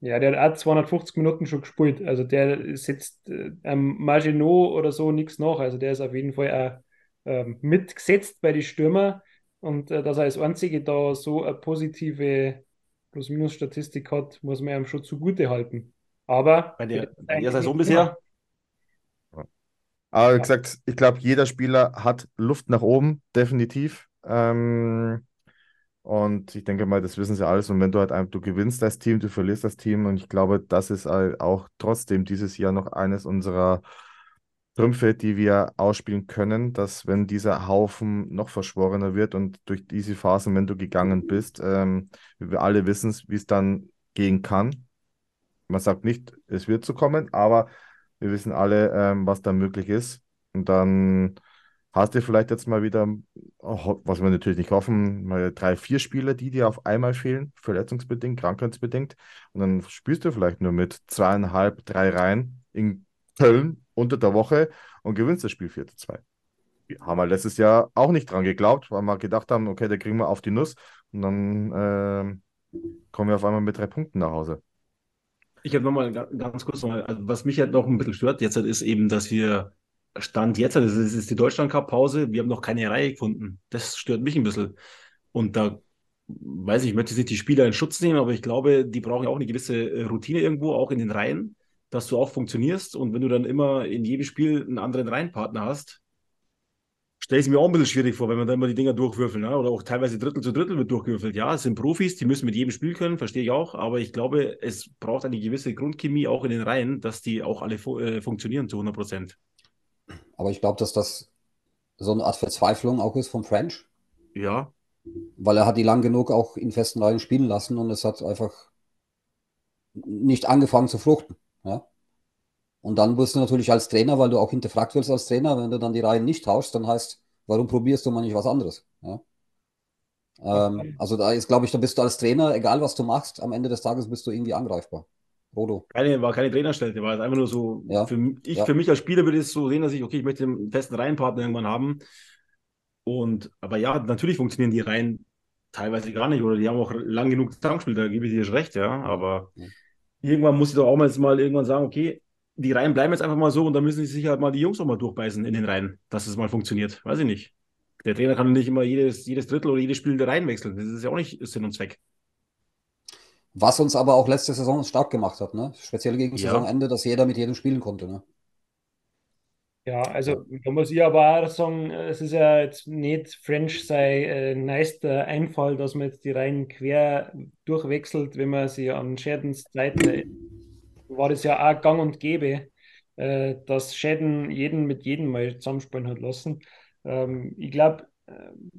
ja, der hat auch 250 Minuten schon gespielt. Also der setzt äh, am Maginot oder so nichts nach. Also der ist auf jeden Fall auch ähm, mitgesetzt bei den Stürmer. Und äh, dass er als Einzige da so eine positive Plus-Minus-Statistik hat, muss man ihm schon zugute halten. Aber Bei der, bei der Saison bisher. aber wie gesagt, ich glaube, jeder Spieler hat Luft nach oben, definitiv. Ähm, und ich denke mal, das wissen sie alles. Und wenn du halt einfach, du gewinnst das Team, du verlierst das Team. Und ich glaube, das ist halt auch trotzdem dieses Jahr noch eines unserer Trümpfe, die wir ausspielen können, dass wenn dieser Haufen noch verschworener wird und durch diese Phasen, wenn du gegangen bist, ähm, wir alle wissen, wie es dann gehen kann. Man sagt nicht, es wird so kommen, aber wir wissen alle, ähm, was da möglich ist. Und dann hast du vielleicht jetzt mal wieder, was wir natürlich nicht hoffen, mal drei, vier Spieler, die dir auf einmal fehlen, verletzungsbedingt, krankheitsbedingt. Und dann spielst du vielleicht nur mit zweieinhalb, drei Reihen in Köln unter der Woche und gewinnst das Spiel 4 zu 2. Wir haben wir letztes Jahr auch nicht dran geglaubt, weil wir gedacht haben, okay, da kriegen wir auf die Nuss und dann ähm, kommen wir auf einmal mit drei Punkten nach Hause. Ich habe nochmal ganz kurz nochmal, also was mich halt noch ein bisschen stört jetzt halt ist eben, dass wir Stand jetzt, ist, das ist die Deutschland Cup Pause, wir haben noch keine Reihe gefunden. Das stört mich ein bisschen. Und da weiß ich, ich möchte nicht die Spieler in Schutz nehmen, aber ich glaube, die brauchen ja auch eine gewisse äh, Routine irgendwo, auch in den Reihen, dass du auch funktionierst. Und wenn du dann immer in jedem Spiel einen anderen Reihenpartner hast, stelle ich es mir auch ein bisschen schwierig vor, wenn man dann immer die Dinger durchwürfeln. Ne? Oder auch teilweise Drittel zu Drittel wird durchgewürfelt. Ja, es sind Profis, die müssen mit jedem Spiel können, verstehe ich auch. Aber ich glaube, es braucht eine gewisse Grundchemie auch in den Reihen, dass die auch alle fu äh, funktionieren zu 100 Prozent. Aber ich glaube, dass das so eine Art Verzweiflung auch ist vom French, Ja, weil er hat die lang genug auch in festen Reihen spielen lassen und es hat einfach nicht angefangen zu fruchten. Ja? Und dann wirst du natürlich als Trainer, weil du auch hinterfragt wirst als Trainer, wenn du dann die Reihen nicht tauschst, dann heißt, warum probierst du mal nicht was anderes? Ja? Ähm, also da ist, glaube ich, da bist du als Trainer, egal was du machst, am Ende des Tages bist du irgendwie angreifbar. Rodo. keine, war keine Trainerstelle, war es einfach nur so, Ja, für, ich, ja. für mich als Spieler würde es so sehen, dass ich, okay, ich möchte einen festen Reihenpartner irgendwann haben. Und, aber ja, natürlich funktionieren die Reihen teilweise gar nicht oder die haben auch lang genug zusammengespielt, da gebe ich dir recht, ja, aber irgendwann muss ich doch auch mal jetzt mal irgendwann sagen, okay, die Reihen bleiben jetzt einfach mal so und dann müssen sich halt mal die Jungs auch mal durchbeißen in den Reihen, dass es mal funktioniert. Weiß ich nicht. Der Trainer kann nicht immer jedes, jedes Drittel oder jedes Spiel in der Reihen wechseln. Das ist ja auch nicht Sinn und Zweck. Was uns aber auch letzte Saison stark gemacht hat, ne? Speziell gegen Ja. Saisonende, dass jeder mit jedem spielen konnte, ne? Ja, also da muss ich aber auch sagen, es ist ja jetzt nicht French sein äh, neuester Einfall, dass man jetzt die Reihen quer durchwechselt, wenn man sich an Zeiten erinnert, war das ja auch gang und gäbe, äh, dass Shadden jeden mit jedem mal zusammenspielen hat lassen. Ähm, ich glaube, ähm,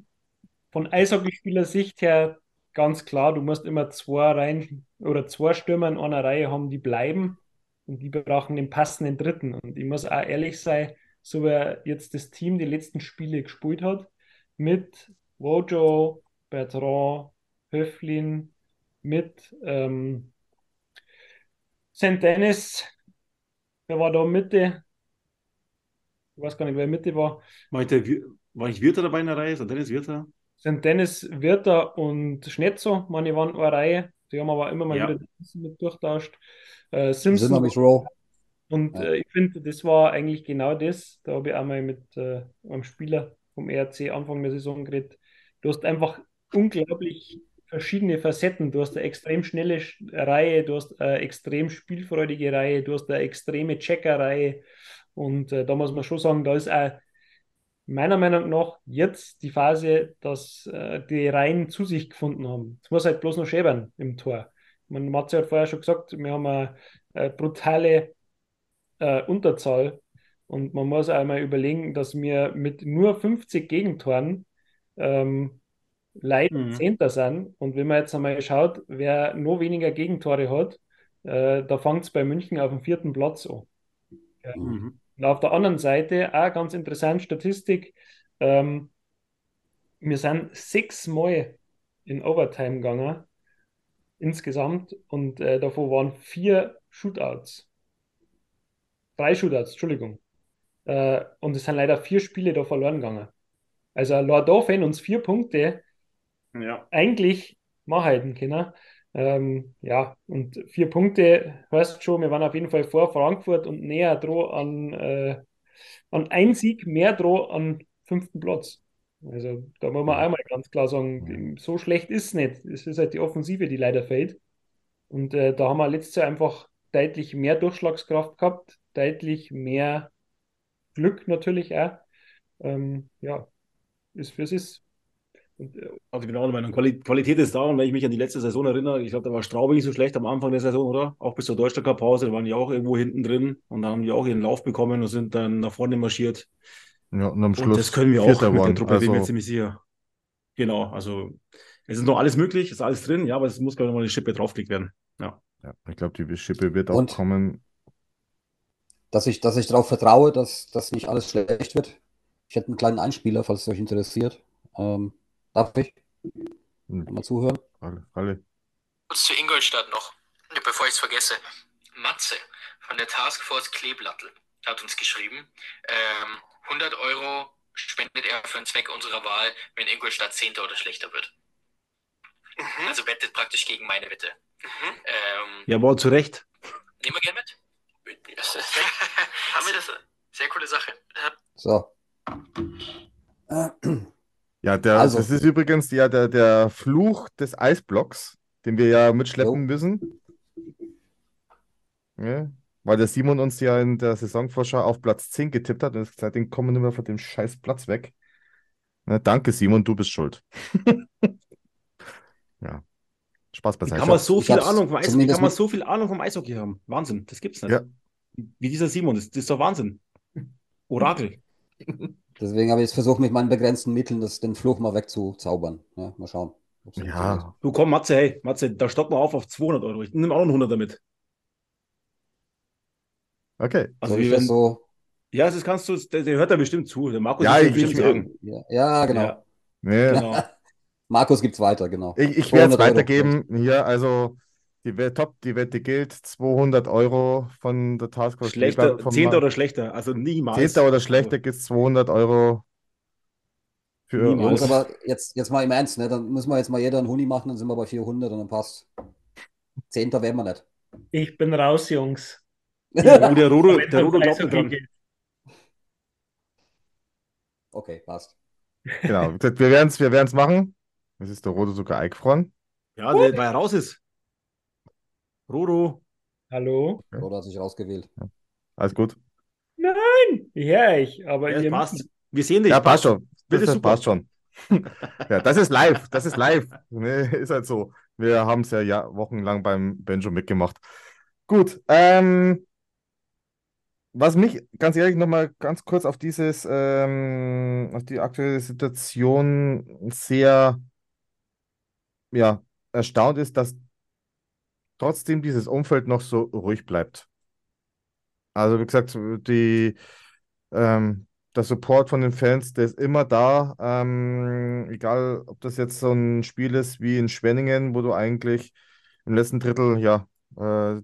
von Eishockeyspieler-Sicht her ganz klar, du musst immer zwei Reihen oder zwei Stürmer in einer Reihe haben, die bleiben und die brauchen den passenden Dritten. Und ich muss auch ehrlich sein, so wie jetzt das Team die letzten Spiele gespielt hat, mit Wojo, Bertrand, Höflin, mit ähm, St. Dennis, wer war da Mitte? Ich weiß gar nicht, wer Mitte war. War ich, der, war ich Wirter dabei in der Reihe? Ist Dennis Wirter? St. Dennis, Wirter und Schnetzo, meine waren eine Reihe. Die haben aber immer mal Ja. wieder mit durchtauscht. Äh, Sind Simpson wir mit Row. Und Ja. äh, ich finde, das war eigentlich genau das. Da habe ich auch mal mit äh, einem Spieler vom ERC Anfang der Saison geredet. Du hast einfach unglaublich verschiedene Facetten. Du hast eine extrem schnelle Sch- Reihe, du hast eine extrem spielfreudige Reihe, du hast eine extreme Checker-Reihe. Und äh, da muss man schon sagen, da ist auch meiner Meinung nach jetzt die Phase, dass äh, die Reihen zu sich gefunden haben. Es muss halt bloß noch schäbern im Tor. Man hat ja vorher schon gesagt, wir haben eine, eine brutale äh, Unterzahl. Und man muss einmal überlegen, dass wir mit nur 50 Gegentoren ähm, leider Mhm. Zehnter sind. Und wenn man jetzt einmal schaut, wer noch weniger Gegentore hat, äh, da fängt es bei München auf dem vierten Platz an. Mhm. Und auf der anderen Seite, auch ganz interessant, Statistik, ähm, wir sind sechsmal in Overtime gegangen, insgesamt, und äh, davon waren vier Shootouts. Drei Shootouts, Entschuldigung. Äh, und es sind leider vier Spiele da verloren gegangen. Also, da fehlen uns vier Punkte Ja. eigentlich machen können. Ähm, ja, und vier Punkte heißt schon, wir waren auf jeden Fall vor Frankfurt und näher dran an, äh, an ein Sieg mehr dran an fünften Platz. Also da muss man einmal ganz klar sagen, so schlecht ist es nicht. Es ist halt die Offensive, die leider fehlt. Und äh, da haben wir letztes Jahr einfach deutlich mehr Durchschlagskraft gehabt, deutlich mehr Glück natürlich auch. Ähm, ja, ist wie es ist. Und, Also ich bin auch der Meinung, Quali Qualität ist da und wenn ich mich an die letzte Saison erinnere, ich glaube, da war Straube nicht so schlecht am Anfang der Saison, oder? Auch bis zur Deutscher Cup-Pause, da waren die auch irgendwo hinten drin und dann haben die auch ihren Lauf bekommen und sind dann nach vorne marschiert. Ja, und am Und Schluss das können wir auch mit der waren. Truppe, bin ich mir Also, ziemlich sicher. Genau, also es ist noch alles möglich, ist alles drin, ja, aber es muss, glaube ich, noch mal eine Schippe draufgelegt werden. Ja. ja, ich glaube, die Schippe wird auch Und? kommen. dass ich, dass ich darauf vertraue, dass das nicht alles schlecht wird. Ich hätte einen kleinen Einspieler, falls es euch interessiert. Ähm, darf ich Hm, mal zuhören? Alle, alle. Kurz zu Ingolstadt noch, bevor ich es vergesse. Matze von der Taskforce Kleeblattel hat uns geschrieben, ähm, 100 Euro spendet er für einen Zweck unserer Wahl, wenn Ingolstadt Zehnter oder schlechter wird. Also wettet praktisch gegen meine Wette. Ähm, Ja, aber zu Recht. Nehmen wir gerne mit. Haben wir das? Sehr coole Sache. So. Ja, der, Also. das ist übrigens ja der, der Fluch des Eisblocks, den wir ja mitschleppen Jo. müssen. Ja, weil der Simon uns ja in der Saisonvorschau auf Platz 10 getippt hat und seitdem kommen wir nicht mehr von dem scheiß Platz weg. Na, danke, Simon, du bist schuld. ja. Spaß beiseite. kann man so viel Ahnung vom Eishockey, kann man so viel Ahnung vom Eishockey haben? Wahnsinn, das gibt's nicht. Ja. Wie dieser Simon, das, das ist doch Wahnsinn. Orakel. Deswegen habe ich jetzt versucht, mit meinen begrenzten Mitteln das, den Fluch mal wegzuzaubern. Ja, mal schauen. Ja, Du komm, Matze, hey, Matze, da stocken wir auf auf 200 Euro. Ich nehme auch noch einen 100 damit. okay. Also, wie wenn, so? ja, das kannst du, der, der hört da bestimmt zu. Der Markus Ja, ich- bestimmt ich- sagen. Ja, ja genau. Ja, Nee, genau. Markus gibt es weiter, genau. Ich, ich werde es 200 Euro. weitergeben. Hier, also die Wette, top, die Wette gilt. 200 Euro von der Taskforce Schlechter, Zehnter Ma- oder schlechter. Also niemals. Zehnter oder schlechter gibt es 200 Euro für Niemals. Uns. aber jetzt, jetzt mal im Ernst, ne? Dann müssen wir jetzt mal jeder einen Huni machen, dann sind wir bei 400 und dann passt. Zehnter werden wir nicht. Ich bin raus, Jungs. Oh, der Wenn der um glaubt Eishockey dran. geht. Okay, passt. Genau, wir werden es wir werden's machen. Es ist der Rote sogar eingefroren. Ja, der, weil er raus ist. Rodo. Hallo? Oder hat sich rausgewählt. Alles gut. Ja, ich, aber Ja, ihr passt. müsst- Wir sehen dich. Ja, passt schon. Bitte Das, das passt schon. ja, das ist live. Das ist live. Nee, ist halt so. Wir haben es ja, ja wochenlang beim Benjo mitgemacht. Gut. Ähm, was mich ganz ehrlich nochmal ganz kurz auf dieses, ähm, auf die aktuelle Situation sehr ja, erstaunt ist, dass trotzdem dieses Umfeld noch so ruhig bleibt. Also, wie gesagt, die, ähm, der Support von den Fans, der ist immer da. Ähm, egal, ob das jetzt so ein Spiel ist wie in Schwenningen, wo du eigentlich im letzten Drittel ja äh,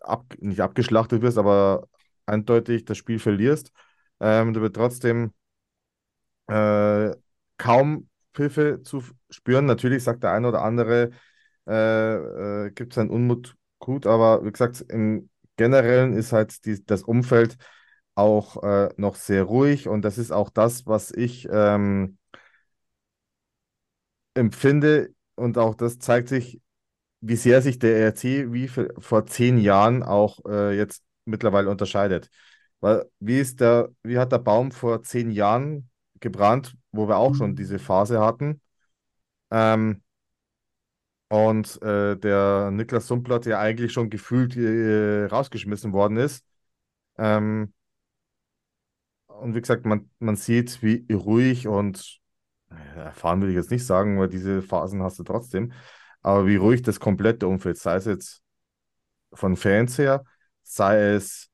ab, nicht abgeschlachtet wirst, aber eindeutig das Spiel verlierst. Ähm, du wird trotzdem äh, kaum Pfiffe zu spüren. Natürlich sagt der eine oder andere, äh, äh, gibt es einen Unmut gut, aber wie gesagt, im Generellen ist halt die, das Umfeld auch äh, noch sehr ruhig und das ist auch das, was ich ähm, empfinde und auch das zeigt sich, wie sehr sich der ERC wie für, vor zehn Jahren auch äh, jetzt mittlerweile unterscheidet. Weil wie ist der, wie hat der Baum vor zehn Jahren gebrannt, wo wir auch schon diese Phase hatten? Ähm, und äh, der Niklas Sumplot ja eigentlich schon gefühlt äh, rausgeschmissen worden ist. Ähm, und wie gesagt, man, man sieht, wie ruhig und erfahren will ich jetzt nicht sagen, weil diese Phasen hast du trotzdem, aber wie ruhig das komplette Umfeld, sei es jetzt von Fans her, sei es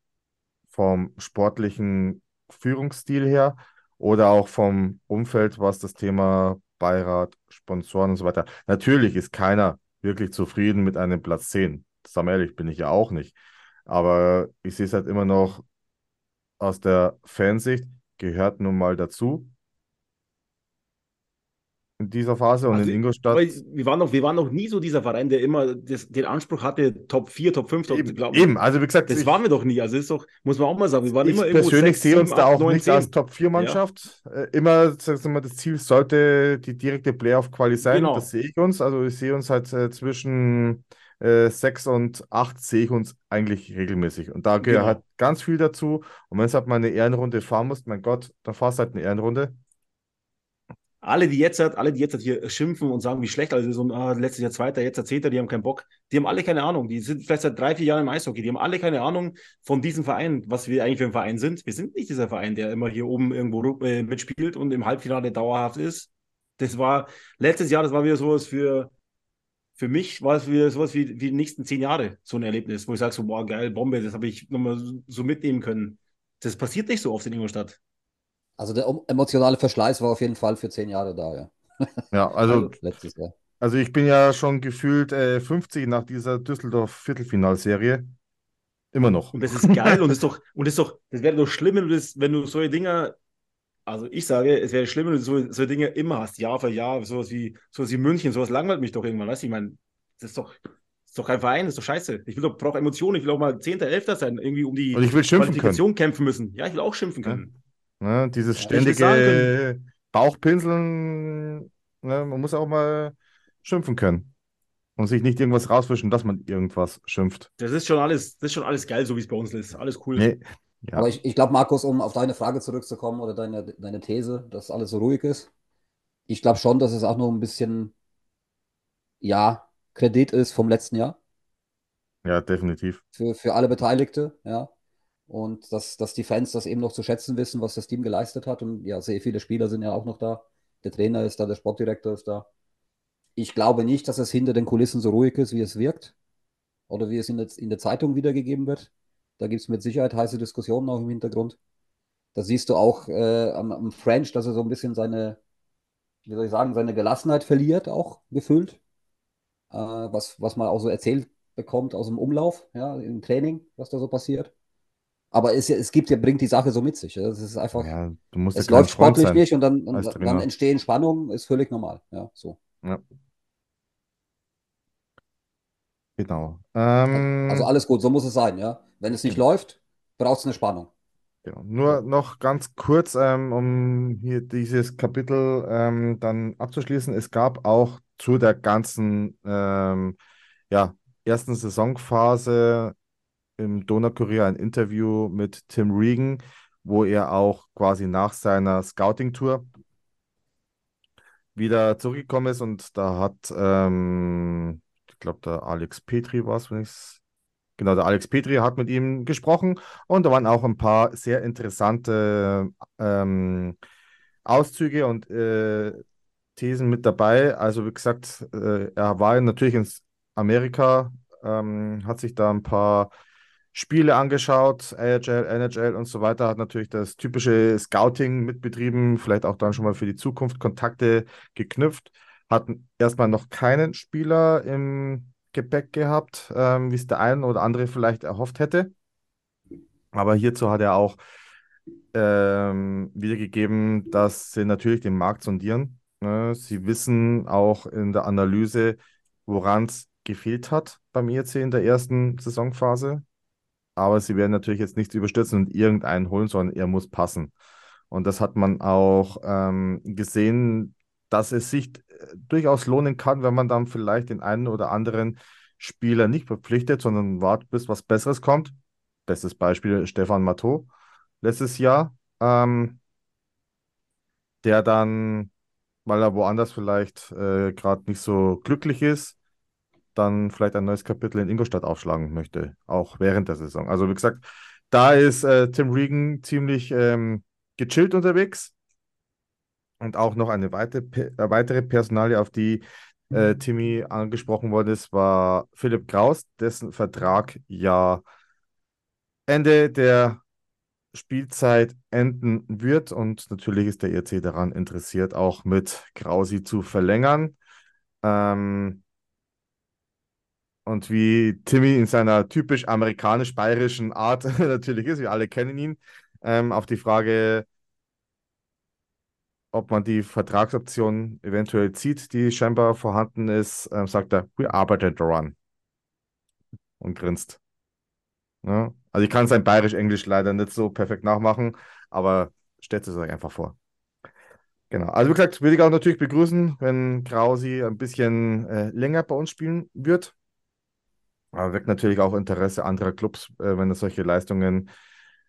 vom sportlichen Führungsstil her oder auch vom Umfeld, was das Thema Beirat, Sponsoren und so weiter. Natürlich ist keiner wirklich zufrieden mit einem Platz 10. Sagen wir ehrlich, bin ich ja auch nicht. Aber ich sehe es halt immer noch aus der Fansicht, gehört nun mal dazu in dieser Phase und Also, in Ingolstadt. Wir waren, noch, wir waren noch nie so dieser Verein, der immer das, den Anspruch hatte, Top 4, Top 5, Top Eben, glaub- eben, also wie gesagt, Das ich, waren wir doch nie. Also ist doch, muss man auch mal sagen, wir waren ich immer irgendwo persönlich sehe uns sieben, da acht, auch neun, nicht zehn. als Top-4-Mannschaft. Äh, immer, sagen wir mal, das Ziel sollte die direkte Playoff-Quali sein. Genau. Das sehe ich uns. Also ich sehe uns halt äh, zwischen äh, 6 und 8 sehe ich uns eigentlich regelmäßig. Und da gehört Genau. halt ganz viel dazu. Und wenn es halt mal eine Ehrenrunde fahren musst, mein Gott, dann fahrst du halt eine Ehrenrunde. Alle, die jetzt, alle, die jetzt hier schimpfen und sagen, wie schlecht alles ist und ah, letztes Jahr Zweiter, jetzt Zehnter, die haben keinen Bock. Die haben alle keine Ahnung. Die sind vielleicht seit drei, vier Jahren im Eishockey. Die haben alle keine Ahnung von diesem Verein, was wir eigentlich für ein Verein sind. Wir sind nicht dieser Verein, der immer hier oben irgendwo äh, mitspielt und im Halbfinale dauerhaft ist. Das war letztes Jahr, das war wieder sowas für, für mich, war es wieder sowas wie, wie die nächsten zehn Jahre, so ein Erlebnis, wo ich sage, so, boah, geil, Bombe, das habe ich nochmal so mitnehmen können. Das passiert nicht so oft in Ingolstadt. Also der emotionale Verschleiß war auf jeden Fall für zehn Jahre da, ja. Ja, also, Letztes Jahr. also ich bin ja schon gefühlt äh, 50 nach dieser Düsseldorf-Viertelfinalserie. Immer noch. Und das ist geil und das ist doch, und das ist doch, das wäre doch schlimm, wenn du das, wenn du solche Dinger, also ich sage, es wäre schlimm, wenn du so, solche Dinge immer hast, Jahr für Jahr, sowas wie, sowas wie München, sowas langweilt mich doch irgendwann, weißt du, ich meine, das ist doch, das ist doch kein Verein, das ist doch scheiße. Ich will doch, brauche Emotionen, ich will auch mal Zehnter, Elfter sein, irgendwie um die Und ich will schimpfen können. Qualifikation kämpfen müssen. Ja, ich will auch schimpfen können. Ne, dieses ständige Bauchpinseln, ne, man muss auch mal schimpfen können. Und sich nicht irgendwas rauswischen, dass man irgendwas schimpft. Das ist schon alles, das ist schon alles geil, so wie es bei uns ist. Alles cool. Nee, ja. Aber ich, ich glaube, Markus, um auf deine Frage zurückzukommen oder deine, deine These, dass alles so ruhig ist, ich glaube schon, dass es auch noch ein bisschen, ja, Kredit ist vom letzten Jahr ja, definitiv. für, für alle Beteiligte, ja. Und dass, dass die Fans das eben noch zu schätzen wissen, was das Team geleistet hat. Und ja, sehr viele Spieler sind ja auch noch da. Der Trainer ist da, der Sportdirektor ist da. Ich glaube nicht, dass es hinter den Kulissen so ruhig ist, wie es wirkt. Oder wie es in der, in der Zeitung wiedergegeben wird. Da gibt es mit Sicherheit heiße Diskussionen auch im Hintergrund. Da siehst du auch äh, am, am French, dass er so ein bisschen seine, wie soll ich sagen, seine Gelassenheit verliert, auch gefühlt. Äh, was, was man auch so erzählt bekommt aus dem Umlauf, ja, im Training, was da so passiert. Aber es, es gibt ja, bringt die Sache so mit sich. ja. Es ist einfach, Ja, es läuft sportlich sein. nicht und dann, und dann Trainer. entstehen Spannungen, ist völlig normal. Ja, so. Ja. Genau. Ähm, Also alles gut, so muss es sein, ja. Wenn es nicht läuft, braucht es eine Spannung. Genau. Nur noch ganz kurz, ähm, um hier dieses Kapitel ähm, dann abzuschließen. Es gab auch zu der ganzen ähm, ja, ersten Saisonphase im Donaukurier ein Interview mit Tim Regan, wo er auch quasi nach seiner Scouting-Tour wieder zurückgekommen ist und da hat, ähm, ich glaube, der Alex Petri war es, wenn ich es Genau, der Alex Petri hat mit ihm gesprochen und da waren auch ein paar sehr interessante ähm, Auszüge und äh, Thesen mit dabei. Also wie gesagt, äh, er war natürlich in Amerika, ähm, hat sich da ein paar Spiele angeschaut, AHL, NHL und so weiter, hat natürlich das typische Scouting mitbetrieben, vielleicht auch dann schon mal für die Zukunft Kontakte geknüpft, hat erstmal noch keinen Spieler im Gepäck gehabt, ähm, wie es der ein oder andere vielleicht erhofft hätte. Aber hierzu hat er auch ähm, wiedergegeben, dass sie natürlich den Markt sondieren. Ne? Sie wissen auch in der Analyse, woran es gefehlt hat beim ERC in der ersten Saisonphase. Aber sie werden natürlich jetzt nichts überstürzen und irgendeinen holen, sondern er muss passen. Und das hat man auch ähm, gesehen, dass es sich äh, durchaus lohnen kann, wenn man dann vielleicht den einen oder anderen Spieler nicht verpflichtet, sondern wartet, bis was Besseres kommt. Bestes Beispiel Stefan Matteau letztes Jahr, ähm, der dann, weil er woanders vielleicht äh, gerade nicht so glücklich ist, dann vielleicht ein neues Kapitel in Ingolstadt aufschlagen möchte, auch während der Saison. Also wie gesagt, da ist äh, Tim Regan ziemlich ähm, gechillt unterwegs. Und auch noch eine weitere, äh, weitere Personalie, auf die äh, Timmy angesprochen worden ist, war Philipp Kraus, dessen Vertrag ja Ende der Spielzeit enden wird. Und natürlich ist der ERC daran interessiert, auch mit Krausi zu verlängern. Ähm, und wie Timmy in seiner typisch amerikanisch-bayerischen Art natürlich ist, wir alle kennen ihn, ähm, auf die Frage, ob man die Vertragsoption eventuell zieht, die scheinbar vorhanden ist, äh, sagt er, we arbeited daran. Und grinst. Ja? Also ich kann sein Bayerisch-Englisch leider nicht so perfekt nachmachen, aber stellt es euch einfach vor. Genau. Also wie gesagt, würde ich auch natürlich begrüßen, wenn Krausi ein bisschen äh, länger bei uns spielen wird. Aber weckt natürlich auch Interesse anderer Clubs, äh, wenn er solche Leistungen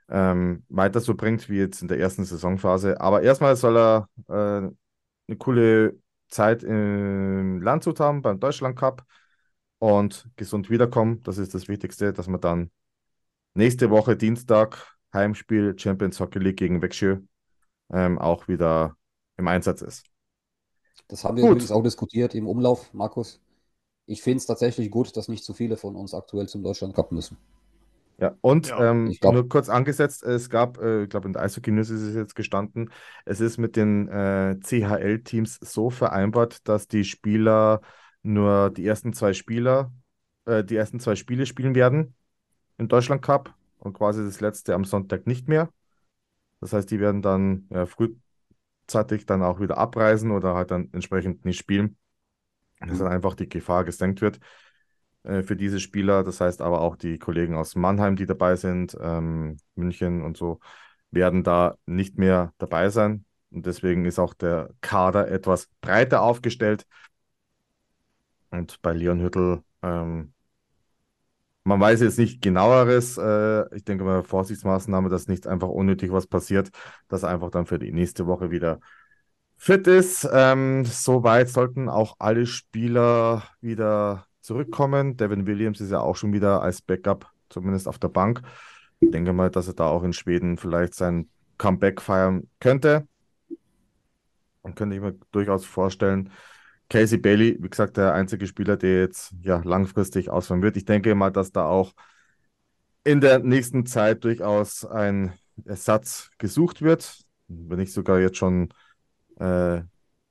ähm, weiter so bringt wie jetzt in der ersten Saisonphase. Aber erstmal soll er äh, eine coole Zeit im Landshut haben beim Deutschland Cup und gesund wiederkommen. Das ist das Wichtigste, dass man dann nächste Woche Dienstag Heimspiel Champions Hockey League gegen Wexjö ähm, auch wieder im Einsatz ist. Das haben wir Gut. übrigens auch diskutiert im Umlauf, Markus. Ich finde es tatsächlich gut, dass nicht zu viele von uns aktuell zum Deutschland Cup müssen. Ja, und Ja, ähm, ich glaub- nur kurz angesetzt, es gab, äh, ich glaube, in der Eishockey News ist es jetzt gestanden, es ist mit den äh, CHL-Teams so vereinbart, dass die Spieler nur die ersten zwei Spieler, äh, die ersten zwei Spiele spielen werden im Deutschland Cup und quasi das letzte am Sonntag nicht mehr. Das heißt, die werden dann ja, frühzeitig dann auch wieder abreisen oder halt dann entsprechend nicht spielen. Dass dann einfach die Gefahr gesenkt wird äh, für diese Spieler. Das heißt aber auch die Kollegen aus Mannheim, die dabei sind, ähm, München und so, werden da nicht mehr dabei sein. Und deswegen ist auch der Kader etwas breiter aufgestellt. Und bei Leon Hüttel, ähm, man weiß jetzt nicht genaueres. Äh, ich denke mal, Vorsichtsmaßnahme, dass nicht einfach unnötig was passiert, dass einfach dann für die nächste Woche wieder fit ist. Ähm, soweit sollten auch alle Spieler wieder zurückkommen. Devin Williams ist ja auch schon wieder als Backup, zumindest auf der Bank. Ich denke mal, dass er da auch in Schweden vielleicht sein Comeback feiern könnte. Und könnte ich mir durchaus vorstellen. Casey Bailey, wie gesagt, der einzige Spieler, der jetzt ja langfristig ausfallen wird. Ich denke mal, dass da auch in der nächsten Zeit durchaus ein Ersatz gesucht wird. Wenn nicht sogar jetzt schon äh,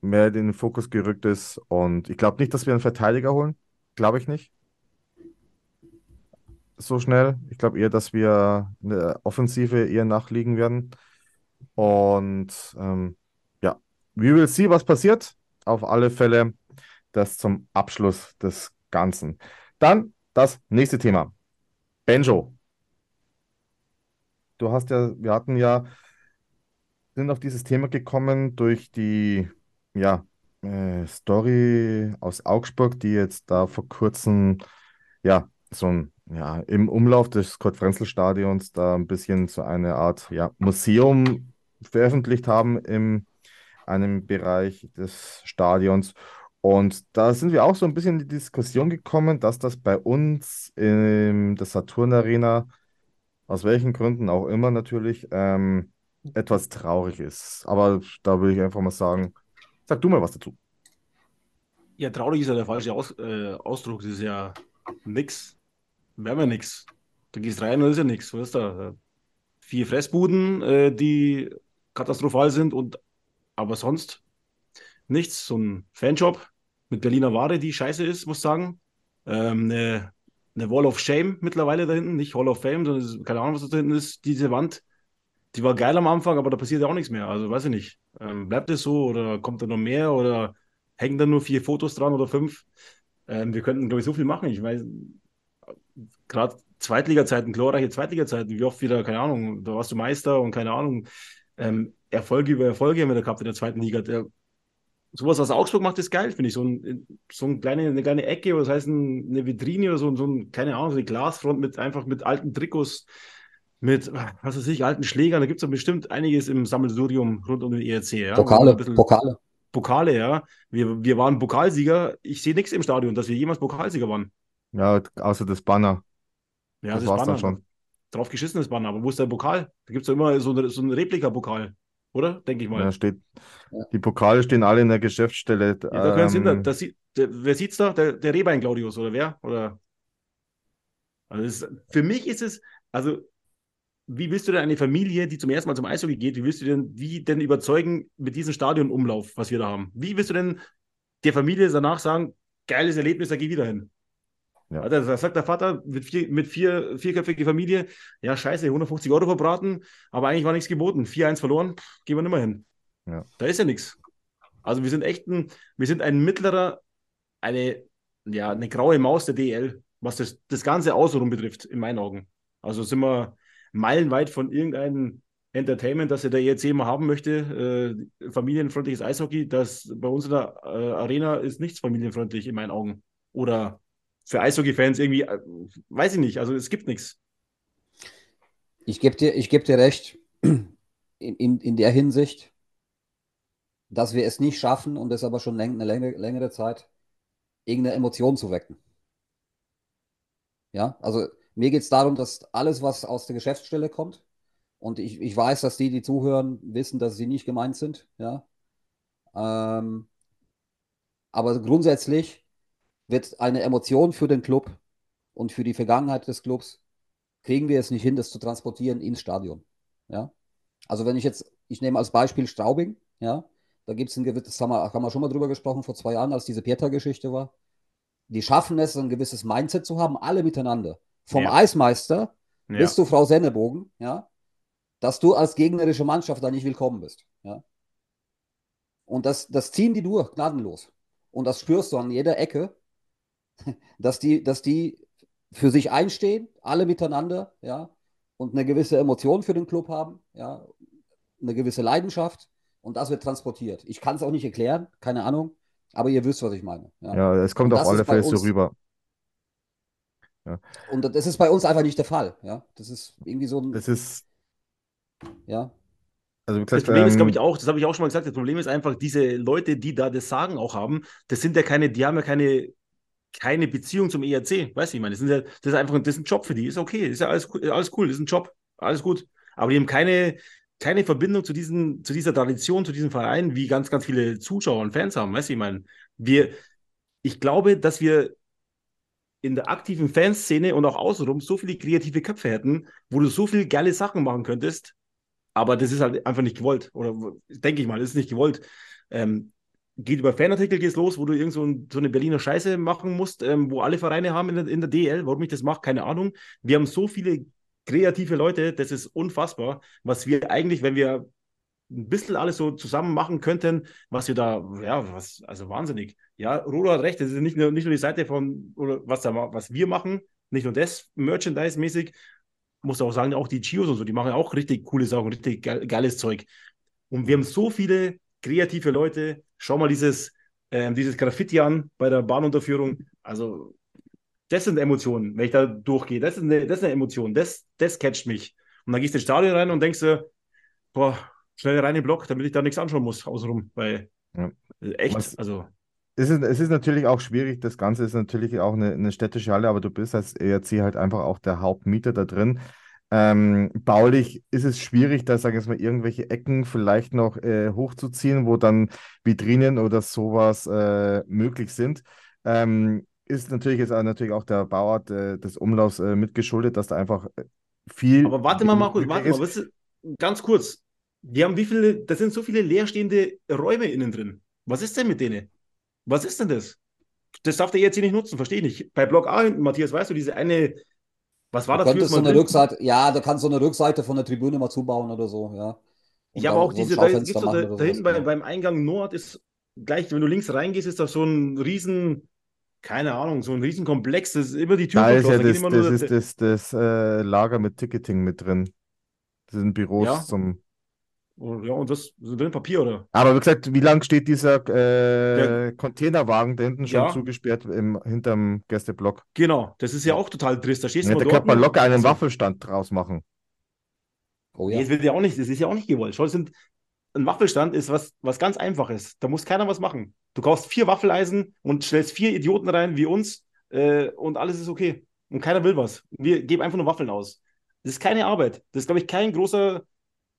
mehr in den Fokus gerückt ist. Und ich glaube nicht, dass wir einen Verteidiger holen. Glaube ich nicht. So schnell. Ich glaube eher, dass wir eine Offensive eher nachliegen werden. Und ähm, ja, we will see, was passiert. Auf alle Fälle das zum Abschluss des Ganzen. Dann das nächste Thema. Benjo. Du hast ja, wir hatten ja, sind auf dieses Thema gekommen durch die, ja, äh, Story aus Augsburg, die jetzt da vor kurzem, ja, so ein, ja, im Umlauf des Kurt-Frenzel-Stadions da ein bisschen so eine Art, ja, Museum veröffentlicht haben in einem Bereich des Stadions. Und da sind wir auch so ein bisschen in die Diskussion gekommen, dass das bei uns in der Saturn Arena, aus welchen Gründen auch immer natürlich, ähm, etwas traurig ist. Aber da will ich einfach mal sagen, sag du mal was dazu. Ja, traurig ist ja der falsche Aus, äh, Ausdruck. Das ist ja nix. Wir haben ja nix. Du gehst rein und ist ja nix. Was ist da? Vier Fressbuden, äh, die katastrophal sind und aber sonst nichts. So ein Fanshop mit Berliner Ware, die scheiße ist, muss ich sagen. Ähm, eine, eine Wall of Shame mittlerweile da hinten, nicht Hall of Fame, sondern keine Ahnung, was da hinten ist, diese Wand. Die war geil am Anfang, aber da passiert ja auch nichts mehr. Also weiß ich nicht. Ähm, bleibt es so oder kommt da noch mehr oder hängen da nur vier Fotos dran oder fünf? Ähm, wir könnten, glaube ich, so viel machen. Ich weiß, gerade Zweitliga-Zeiten, glorreiche Zweitliga-Zeiten, wie oft wieder, keine Ahnung, da warst du Meister und keine Ahnung, ähm, Erfolge über Erfolge haben wir da gehabt in der zweiten Liga. Der, sowas, was Augsburg macht, ist geil, finde ich. So, ein, so ein kleine, eine kleine Ecke oder das heißt ein, eine Vitrine oder so, so ein, keine Ahnung, so eine Glasfront mit einfach mit alten Trikots, mit, was weiß ich, alten Schlägern. Da gibt es doch bestimmt einiges im Sammelsurium rund um den ERC. Ja? Pokale, Pokale. Pokale, ja. Wir, wir waren Pokalsieger. Ich sehe nichts im Stadion, dass wir jemals Pokalsieger waren. Ja, außer das Banner. Ja, Das das, war's dann Banner. schon. Drauf geschissenes Banner. Aber wo ist der Pokal? Da gibt es doch immer so, eine, so einen Replika-Pokal, oder? Denke ich mal. Ja, steht, die Pokale stehen alle in der Geschäftsstelle. Ja, da können Sie, Ähm, das sieht, der, wer sieht's da? Der, der Rehbein Claudius oder wer? Oder? Also das ist, für mich ist es, also wie willst du denn eine Familie, die zum ersten Mal zum Eishockey geht, wie willst du denn, wie denn überzeugen mit diesem Stadionumlauf, was wir da haben? Wie willst du denn der Familie danach sagen, geiles Erlebnis, da geh wieder hin? Ja. Alter, da sagt der Vater mit, vier, mit vier, vierköpfige Familie, ja scheiße, 150 Euro verbraten, aber eigentlich war nichts geboten. 4-1 verloren, pff, gehen wir nicht mehr hin. Ja. Da ist ja nichts. Also wir sind echt ein, wir sind ein mittlerer, eine, ja, eine graue Maus der DL, was das, das ganze Außenrum betrifft, in meinen Augen. Also sind wir meilenweit von irgendeinem Entertainment, das ja der ERC mal haben möchte, äh, familienfreundliches Eishockey, das bei uns in der äh, Arena ist nichts familienfreundlich in meinen Augen. Oder für Eishockey-Fans irgendwie, äh, weiß ich nicht, also es gibt nichts. Ich gebe dir, geb dir recht in, in, in der Hinsicht, dass wir es nicht schaffen und das aber schon läng, eine längere, längere Zeit, irgendeine Emotion zu wecken. Ja, also mir geht es darum, dass alles, was aus der Geschäftsstelle kommt, und ich, ich weiß, dass die, die zuhören, wissen, dass sie nicht gemeint sind, ja. Ähm, aber grundsätzlich wird eine Emotion für den Club und für die Vergangenheit des Clubs kriegen wir es nicht hin, das zu transportieren ins Stadion. Ja? Also wenn ich jetzt, ich nehme als Beispiel Straubing, ja, da gibt es ein gewisses, haben wir, haben wir schon mal drüber gesprochen vor zwei Jahren, als diese Pieter-Geschichte war. Die schaffen es, ein gewisses Mindset zu haben, alle miteinander. Vom Ja. Eismeister Ja. bis zu Frau Sennebogen, ja, dass du als gegnerische Mannschaft da nicht willkommen bist. Ja. Und das, das ziehen die durch, gnadenlos. Und das spürst du an jeder Ecke, dass die, dass die für sich einstehen, alle miteinander, ja, und eine gewisse Emotion für den Club haben, ja, eine gewisse Leidenschaft und das wird transportiert. Ich kann es auch nicht erklären, keine Ahnung, aber ihr wisst, was ich meine. Ja. ja, es kommt auf alle Fälle so uns- rüber. Und das ist bei uns einfach nicht der Fall, ja. Das ist irgendwie so ein, Das ist, ja, also wie Das gesagt, Problem ist, glaube ähm, ich, auch, das habe ich auch schon mal gesagt, das Problem ist einfach, diese Leute, die da das Sagen auch haben, das sind ja keine, die haben ja keine, keine Beziehung zum ERC, weißt du, ich meine, das, sind ja, das ist einfach, das ist ein Job für die, ist okay, ist ja alles, cool- alles cool, das ist ein Job, alles gut, aber die haben keine, keine Verbindung zu, diesen, zu dieser Tradition, zu diesem Verein, wie ganz, ganz viele Zuschauer und Fans haben, weißt du, ich meine, wir, ich glaube, dass wir in der aktiven Fanszene und auch außenrum so viele kreative Köpfe hätten, wo du so viele geile Sachen machen könntest, aber das ist halt einfach nicht gewollt. Oder denke ich mal, ist nicht gewollt. Ähm, geht über Fanartikel geht's los, wo du irgend so, ein, so eine Berliner Scheiße machen musst, ähm, wo alle Vereine haben in der, in der DL. Warum ich das mache, keine Ahnung. Wir haben so viele kreative Leute, das ist unfassbar, was wir eigentlich, wenn wir ein bisschen alles so zusammen machen könnten, was wir da, ja, was, also wahnsinnig. Ja, Rodo hat recht, das ist nicht nur, nicht nur die Seite von, oder was, da, was wir machen, nicht nur das Merchandise-mäßig, muss auch sagen, auch die Chios und so, die machen auch richtig coole Sachen, richtig ge geiles Zeug. Und wir haben so viele kreative Leute. Schau mal dieses, ähm, dieses Graffiti an bei der Bahnunterführung. Also, das sind Emotionen, wenn ich da durchgehe. Das ist eine, das ist eine Emotion, das, das catcht mich. Und dann gehst du ins Stadion rein und denkst dir, boah, schnell rein in den Block, damit ich da nichts anschauen muss, außenrum. Weil, Ja. echt, Was- also, Es ist, es ist natürlich auch schwierig, das Ganze ist natürlich auch eine, eine städtische Halle, aber du bist als ERC halt einfach auch der Hauptmieter da drin. Ähm, baulich ist es schwierig, da sagen wir mal irgendwelche Ecken vielleicht noch äh, hochzuziehen, wo dann Vitrinen oder sowas äh, möglich sind. Ähm, ist natürlich jetzt auch, natürlich auch der Bauart äh, des Umlaufs äh, mitgeschuldet, dass da einfach äh, viel Aber warte mal, Markus, warte mal, ist. was ist, ganz kurz. Die haben wie viele, das sind so viele leerstehende Räume innen drin. Was ist denn mit denen? Was ist denn das? Das darf der jetzt hier nicht nutzen, verstehe ich nicht. Bei Block A hinten, Matthias, weißt du, diese eine, was war Du das könntest so eine? Rückseite, ja, du kannst so eine Rückseite von der Tribüne mal zubauen oder so, ja. Und Ich da habe auch so diese, da gibt's da, da hinten bei, beim Eingang Nord ist gleich, wenn du links reingehst, ist da so ein riesen, keine Ahnung, so ein riesen Komplex, das ist immer die Tür Da ist ja da das, immer nur das, ist das, das äh, Lager mit Ticketing mit drin. Das sind Büros Ja. zum. Oh, Ja, und das so drin Papier, oder? Aber wie gesagt, wie lang steht dieser äh, Der- Containerwagen da hinten schon Ja. zugesperrt im, hinterm Gästeblock? Genau, das ist ja auch total trist. Da stehst du Ja, mal da dort. könnte man locker einen also- Waffelstand draus machen. Oh Nee, ja. das will ja auch nicht, das ist ja auch nicht gewollt. Schau, sind, ein Waffelstand ist was, was ganz Einfaches. Da muss keiner was machen. Du kaufst vier Waffeleisen und stellst vier Idioten rein wie uns äh, und alles ist okay. Und keiner will was. Wir geben einfach nur Waffeln aus. Das ist keine Arbeit. Das ist, glaube ich, kein großer,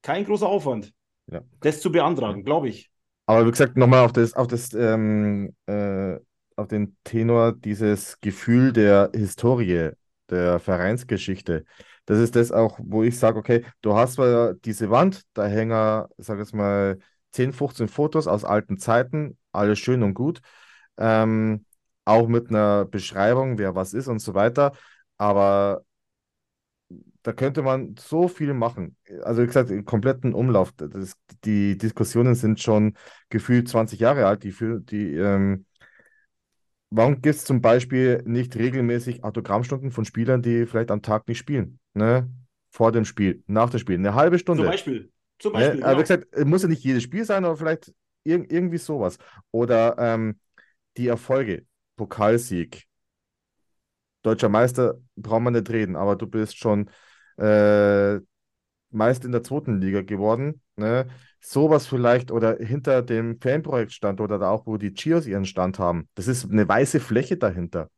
kein großer Aufwand, Ja. das zu beantragen, glaube ich. Aber wie gesagt, nochmal auf das, auf das, ähm, äh, auf den Tenor, dieses Gefühl der Historie, der Vereinsgeschichte. Das ist das auch, wo ich sage, okay, du hast zwar diese Wand, da hängen, sag jetzt mal, 10, 15 Fotos aus alten Zeiten, alles schön und gut. Ähm, auch mit einer Beschreibung, wer was ist und so weiter. Aber da könnte man so viel machen. Also wie gesagt, im kompletten Umlauf. Das, die Diskussionen sind schon gefühlt 20 Jahre alt. Die, die, ähm, warum gibt es zum Beispiel nicht regelmäßig Autogrammstunden von Spielern, die vielleicht am Tag nicht spielen? Ne? Vor dem Spiel, nach dem Spiel, eine halbe Stunde. Zum Beispiel. Zum Ne? Beispiel. Aber wie genau. gesagt, es muss ja nicht jedes Spiel sein, aber vielleicht ir irgendwie sowas. Oder ähm, die Erfolge, Pokalsieg, deutscher Meister, braucht man nicht reden, aber du bist schon äh, Meister in der zweiten Liga geworden. Ne? Sowas vielleicht oder hinter dem Fanprojekt stand oder da auch, wo die Cheers ihren Stand haben. Das ist eine weiße Fläche dahinter.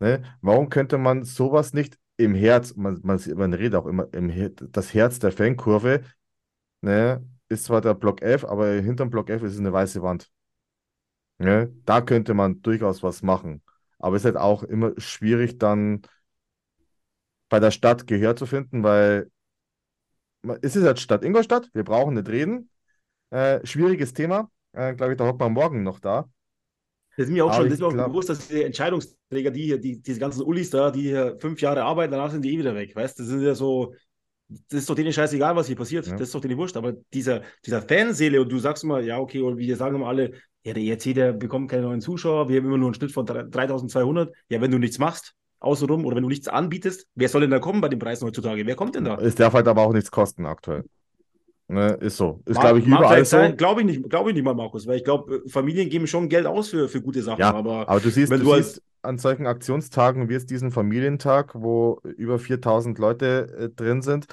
Ne? Warum könnte man sowas nicht im Herz, man, man, man redet auch immer, im, das Herz der Fankurve, ne, ist zwar der Block F, aber hinterm Block F ist eine weiße Wand. Ne? Da könnte man durchaus was machen. Aber es ist halt auch immer schwierig, dann bei der Stadt Gehör zu finden, weil es ist halt Stadt Ingolstadt, wir brauchen nicht reden. Äh, schwieriges Thema. Äh, Glaube ich, da hockt man morgen noch da. Das ist mir auch Aber schon, das ist mir auch glaub- bewusst, dass die Entscheidungsträger, die hier, die, diese ganzen Ullis da, die hier fünf Jahre arbeiten, danach sind die eh wieder weg. Weißt du, das sind ja so, das ist doch denen scheißegal, was hier passiert. Ja. Das ist doch denen wurscht. Aber dieser, dieser Fanseele, und du sagst immer, ja, okay, und wir sagen immer alle, ja, der ERC, der bekommt keine neuen Zuschauer, wir haben immer nur einen Schnitt von 3200. Ja, wenn du nichts machst, außenrum, oder wenn du nichts anbietest, wer soll denn da kommen bei den Preisen heutzutage? Wer kommt denn da? Es darf halt aber auch nichts kosten aktuell. Ne, ist so. Ist, glaube ich, überall so. Glaube ich nicht, glaube ich nicht mal, Markus, weil ich glaube, Familien geben schon Geld aus für, für gute Sachen, Ja, aber Aber du siehst, wenn du du siehst an solchen Aktionstagen wie es diesen Familientag, wo über 4000 Leute äh, drin sind,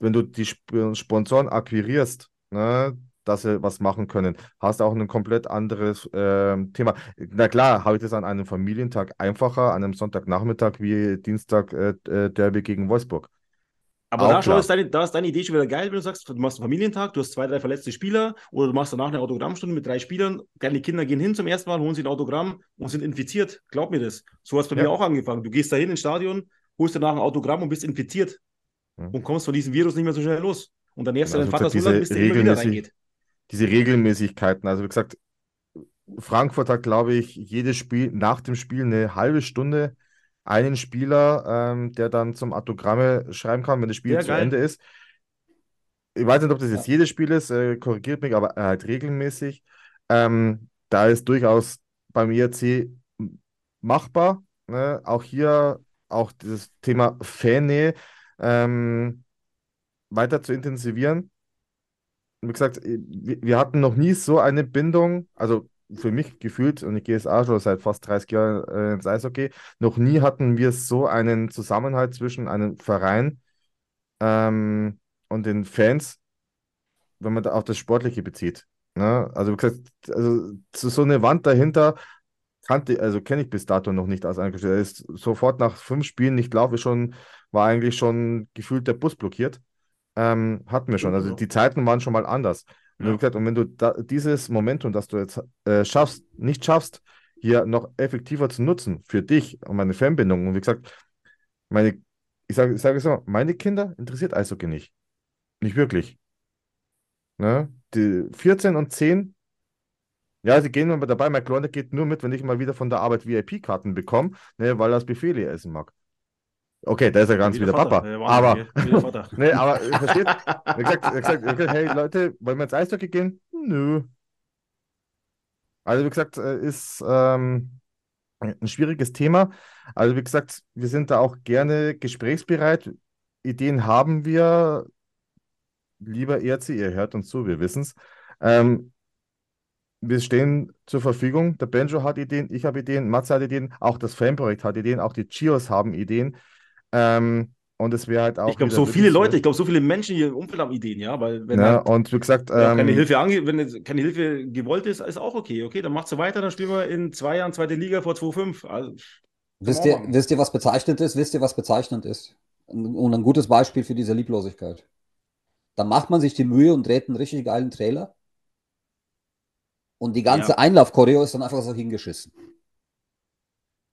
wenn du die Sp Sponsoren akquirierst, ne, dass sie was machen können, hast du auch ein komplett anderes ähm, Thema. Na klar, habe ich das an einem Familientag einfacher, an einem Sonntagnachmittag wie Dienstag äh, äh, Derby gegen Wolfsburg. Aber da, klar. ist deine, da ist deine Idee schon wieder geil, wenn du sagst, du machst einen Familientag, du hast zwei, drei verletzte Spieler oder du machst danach eine Autogrammstunde mit drei Spielern. Deine Kinder gehen hin zum ersten Mal, holen sich ein Autogramm und sind infiziert. Glaub mir das. So hat es bei Ja. mir auch angefangen. Du gehst dahin ins Stadion, holst danach ein Autogramm und bist infiziert Ja. und kommst von diesem Virus nicht mehr so schnell los. Und dann nervst du Also deinen Vater so lange, bis der immer wieder reingeht. Diese Regelmäßigkeiten. Also wie gesagt, Frankfurt hat, glaube ich, jedes Spiel, nach dem Spiel eine halbe Stunde einen Spieler, ähm, der dann zum Autogramme schreiben kann, wenn das Spiel Ja, zu geil. Ende ist. Ich weiß nicht, ob das jetzt jedes Spiel ist, äh, korrigiert mich, aber halt regelmäßig. Ähm, da ist durchaus beim IRC machbar. Ne? Auch hier, auch dieses Thema Fannähe ähm, weiter zu intensivieren. Wie gesagt, wir, wir hatten noch nie so eine Bindung, also für mich gefühlt, und ich gehe jetzt auch schon seit fast 30 Jahren äh, ins Eishockey, noch nie hatten wir so einen Zusammenhalt zwischen einem Verein ähm, und den Fans, wenn man da auf das Sportliche bezieht. Ne? Also, wie gesagt, also so eine Wand dahinter kannte, also kenne ich bis dato noch nicht als Angestellter. Er ist sofort nach fünf Spielen, ich glaube schon, war eigentlich schon gefühlt der Bus blockiert. Ähm, hatten wir schon. Also die Zeiten waren schon mal anders. Und, Ja. gesagt, und wenn du da, dieses Momentum, das du jetzt äh, schaffst, nicht schaffst, hier noch effektiver zu nutzen für dich und meine Fanbindung. Und wie gesagt, meine, ich sage ich sag es mal, meine Kinder interessiert Eishockey nicht. Nicht wirklich. Ne? Die 14 und 10, ja, sie gehen immer dabei. Mein Kleiner geht nur mit, wenn ich mal wieder von der Arbeit VIP-Karten bekomme, ne, weil er das Buffet leer essen mag. Okay, da ist er ganz Wie wieder der Vater. Papa. Ja, Aber, Wahnsinn, gell? Wie der Vater. nee, aber äh, versteht? Er gesagt, er gesagt, hey Leute, wollen wir ins Eishockey gehen? Nö. Also wie gesagt, äh, ist ähm, ein schwieriges Thema. Also wie gesagt, wir sind da auch gerne gesprächsbereit. Ideen haben wir. Lieber ERC, ihr hört uns zu, wir wissen es. Ähm, wir stehen zur Verfügung. Der Benjo hat Ideen, ich habe Ideen, Matze hat Ideen, auch das Fanprojekt hat Ideen, auch die Chios haben Ideen. Ähm, und es wäre halt auch Ich glaube, so viele Leute, ich glaube, so viele Menschen hier im Umfeld haben Ideen, ja, weil wenn Ja, halt und wie gesagt, ja, keine ähm, Hilfe ange wenn keine Hilfe gewollt ist, ist auch okay. Okay, dann macht sie weiter, dann spielen wir in zwei Jahren zweite Liga vor 2-5. Also, Wisst ihr, machen. wisst ihr, was bezeichnend ist? Wisst ihr, was bezeichnend ist? Und ein gutes Beispiel für diese Lieblosigkeit. Da macht man sich die Mühe und dreht einen richtig geilen Trailer. Und die ganze Ja. Einlauf-Choreo ist dann einfach so hingeschissen.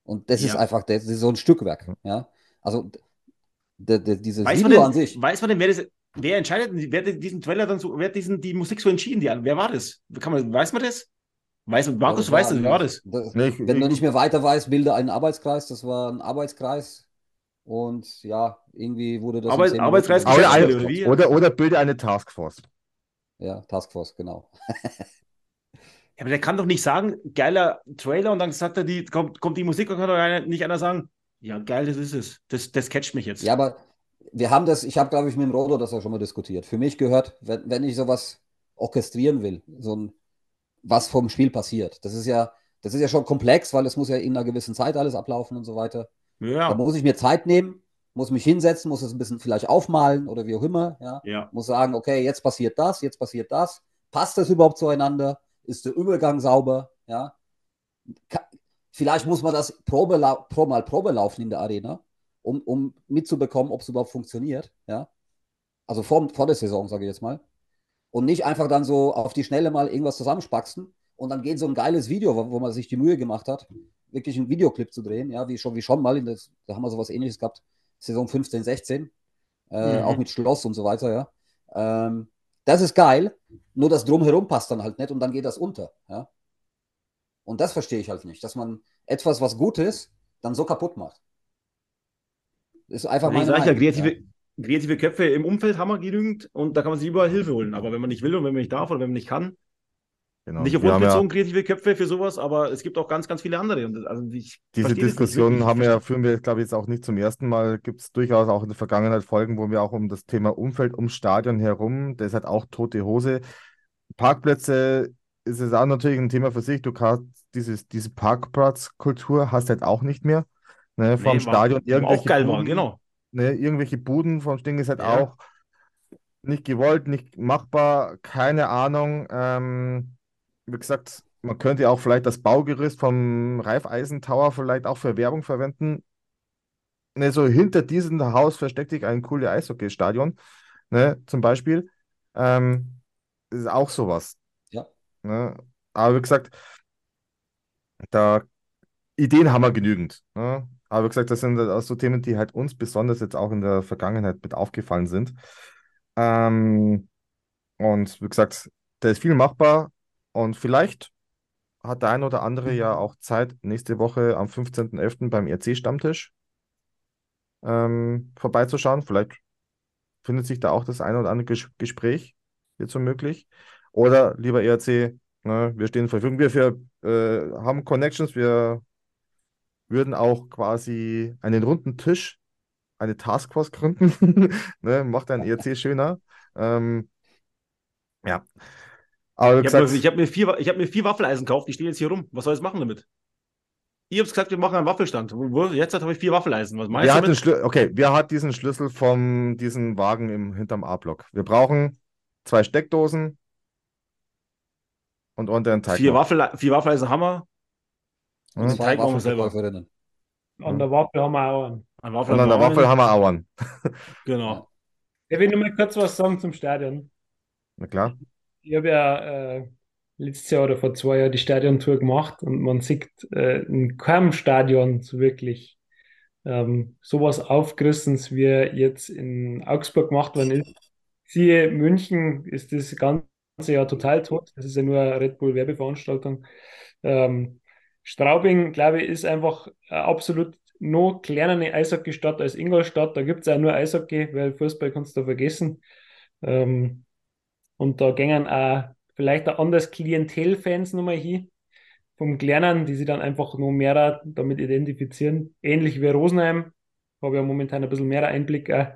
Und das ist Ja. einfach, das ist so ein Stückwerk. Ja? Also, dieses weiß man Video denn, an sich. weiß man denn, wer, das, wer entscheidet, denn- wer diesen Trailer dann so, wer hat diesen, die Musik so entschieden? Die, wer war das? Kann man, weiß man das? Weiß, Markus, das weiß das, wer war das? das Nee, ich- wenn du ich- nicht mehr weiter weißt, bilde einen Arbeitskreis. Das war ein Arbeitskreis. Und ja, irgendwie wurde das. Arbeit- Arbeitskreis oder, Geschäftsstelle, ein, oder wie? oder, oder bilde eine Taskforce. Ja, Taskforce, genau. Ja, aber der kann doch nicht sagen, geiler Trailer und dann sagt er, die, kommt, kommt die Musik und kann doch einer, nicht einer sagen, ja, geil, das ist es. Das, das catcht mich jetzt. Ja, aber wir haben das, ich habe, glaube ich, mit dem Rodo das auch schon mal diskutiert. Für mich gehört, wenn, wenn ich sowas orchestrieren will, so ein, was vom Spiel passiert, das ist ja, das ist ja schon komplex, weil es muss ja in einer gewissen Zeit alles ablaufen und so weiter. Da ja. muss ich mir Zeit nehmen, muss mich hinsetzen, muss es ein bisschen vielleicht aufmalen oder wie auch immer, ja. ja. Muss sagen, okay, jetzt passiert das, jetzt passiert das. Passt das überhaupt zueinander? Ist der Übergang sauber? Ja. Vielleicht muss man das Probelau pro mal Probe laufen in der Arena, um, um mitzubekommen, ob es überhaupt funktioniert. Ja. Also vor, vor der Saison, sage ich jetzt mal. Und nicht einfach dann so auf die Schnelle mal irgendwas zusammenspaxen und dann geht so ein geiles Video, wo, wo man sich die Mühe gemacht hat, wirklich einen Videoclip zu drehen, ja, wie schon, wie schon mal, in das, da haben wir sowas ähnliches gehabt, Saison 15, 16, äh, Mhm. auch mit Schloss und so weiter, ja. Ähm, das ist geil, nur das Drumherum passt dann halt nicht und dann geht das unter, ja. Und das verstehe ich halt nicht, dass man etwas, was gut ist, dann so kaputt macht. Ist einfach Ich meine sage ja, kreative, kreative Köpfe im Umfeld haben wir genügend und da kann man sich überall Hilfe holen. Aber wenn man nicht will und wenn man nicht darf oder wenn man nicht kann, Genau. nicht auf wir uns haben ja, bezogen kreative Köpfe für sowas, aber es gibt auch ganz, ganz viele andere. Und das- also ich diese das Diskussion haben wir ja, führen wir, glaube ich, jetzt auch nicht zum ersten Mal. Gibt es durchaus auch in der Vergangenheit Folgen, wo wir auch um das Thema Umfeld, ums Stadion herum, das ist halt auch tote Hose. Parkplätze ist es auch natürlich ein Thema für sich. Du kannst dieses, diese Parkplatzkultur hast halt auch nicht mehr. Ne, vom Nee, war- Stadion auch irgendwelche geil war, Buden, genau. ne, irgendwelche Buden vom Ding ist halt Ja. auch nicht gewollt, nicht machbar, keine Ahnung. Ähm, wie gesagt, man könnte auch vielleicht das Baugerüst vom Raiffeisen Tower vielleicht auch für Werbung verwenden. Ne, so hinter diesem Haus versteckt sich ein cooles Eishockeystadion, ne, zum Beispiel. Ähm, ist auch sowas. Ne? Aber wie gesagt, da Ideen haben wir genügend. Ne? Aber wie gesagt, das sind auch so Themen, die halt uns besonders jetzt auch in der Vergangenheit mit aufgefallen sind. Ähm, und wie gesagt, da ist viel machbar und vielleicht hat der ein oder andere ja auch Zeit, nächste Woche am 15.11. beim RC-Stammtisch ähm, vorbeizuschauen. Vielleicht findet sich da auch das ein oder andere Ges Gespräch hierzu möglich. Oder lieber ERC, Ne? Wir stehen zur Verfügung. Wir für, äh, haben Connections. Wir würden auch quasi einen runden Tisch, eine Taskforce gründen. ne? Macht ein ERC schöner. Ähm, ja. Aber Ich habe hab mir, vier, ich hab mir vier Waffeleisen gekauft, die stehen jetzt hier rum. Was soll ich jetzt machen damit? Ihr habt gesagt, wir machen einen Waffelstand. Jetzt habe ich vier Waffeleisen. Was meinst wer du? Okay, wer hat diesen Schlüssel von diesem Wagen im, hinterm A-Block? Wir brauchen zwei Steckdosen und unter einen Teig. Vier, Waffel, vier Waffeleisen haben wir. Ja. Den Zwei Teig machen wir selber. An der Waffel haben wir auch einen. Ein Waffel Und an der Waffel haben wir Auern. Genau. Ich will nur mal kurz was sagen zum Stadion. Na klar. Ich habe ja äh, letztes Jahr oder vor zwei Jahren die Stadiontour gemacht und man sieht äh, in keinem Stadion so wirklich ähm, sowas Aufgerissens, wie jetzt in Augsburg gemacht worden ist. Siehe München ist das ganze Jahr total tot. Das ist ja nur eine Red Bull Werbeveranstaltung. Ähm, Straubing, glaube ich, ist einfach absolut noch kleinere Eishockeystadt als Ingolstadt. Da gibt es auch nur Eishockey, weil Fußball kannst du vergessen. Ähm, und da gingen auch vielleicht ein anderes Klientelfans nochmal hin vom Kleinen, die sich dann einfach noch mehr damit identifizieren. Ähnlich wie Rosenheim. Habe ja momentan ein bisschen mehr Einblick. Auch.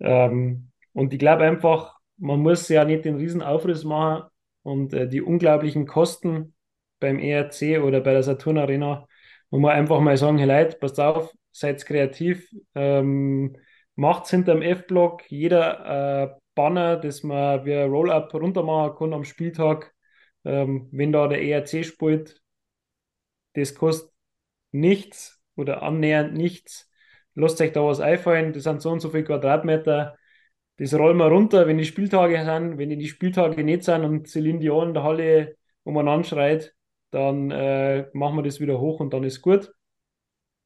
Ähm, und ich glaube einfach, man muss ja nicht den riesen Aufriss machen und äh, die unglaublichen Kosten beim ERC oder bei der Saturn Arena, wo man einfach mal sagen, hey Leute, passt auf, seid kreativ, ähm, macht's hinterm F-Block, jeder äh, Banner, das man wie ein Roll-Up runter machen kann am Spieltag, ähm, wenn da der ERC spielt, das kostet nichts oder annähernd nichts. Lasst euch da was einfallen, das sind so und so viele Quadratmeter. Das rollen wir runter, wenn die Spieltage sind. Wenn die Spieltage nicht sind und Celine Dion in der Halle umeinander schreit, dann äh, machen wir das wieder hoch und dann ist gut.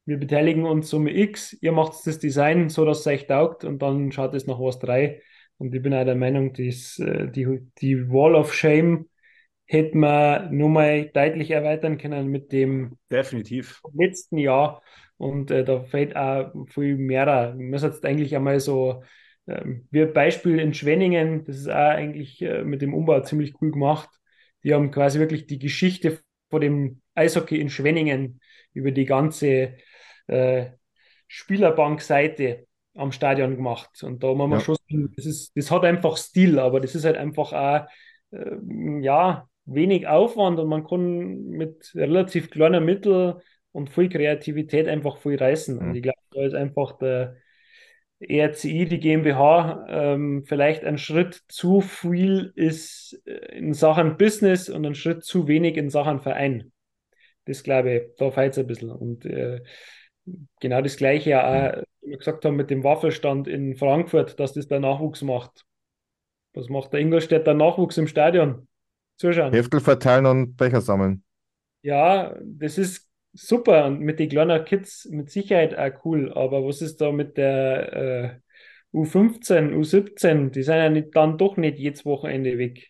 Wir beteiligen uns Summe X, ihr macht das Design so, dass es euch taugt und dann schaut es nach was 3. Und ich bin auch der Meinung, dass, äh, die, die Wall of Shame hätte man nur mal deutlich erweitern können mit dem Definitiv. letzten Jahr. Und äh, da fällt auch viel mehr. Man muss jetzt eigentlich einmal so, ähm, ein Beispiel in Schwenningen, das ist auch eigentlich äh, mit dem Umbau ziemlich cool gemacht. Die haben quasi wirklich die Geschichte von dem Eishockey in Schwenningen über die ganze äh, Spielerbankseite am Stadion gemacht. Und da muss man Ja. schon das ist, das hat einfach Stil, aber das ist halt einfach auch, äh, ja, wenig Aufwand und man kann mit relativ kleinen Mitteln und viel Kreativität einfach viel reißen. Und Mhm. ich glaube, da ist einfach der ERCI, die GmbH, ähm, vielleicht ein Schritt zu viel ist äh, in Sachen Business und ein Schritt zu wenig in Sachen Verein. Das glaube ich, da fehlt es ein bisschen. Und äh, genau das Gleiche auch, wie wir gesagt haben, mit dem Waffelstand in Frankfurt, dass das der Nachwuchs macht. Was macht der Ingolstädter Nachwuchs im Stadion? Zuschauen. Heftel verteilen und Becher sammeln. Ja, das ist super und mit den kleinen Kids mit Sicherheit auch cool. Aber was ist da mit der äh, U15, U17? Die sind ja nicht, dann doch nicht jedes Wochenende weg.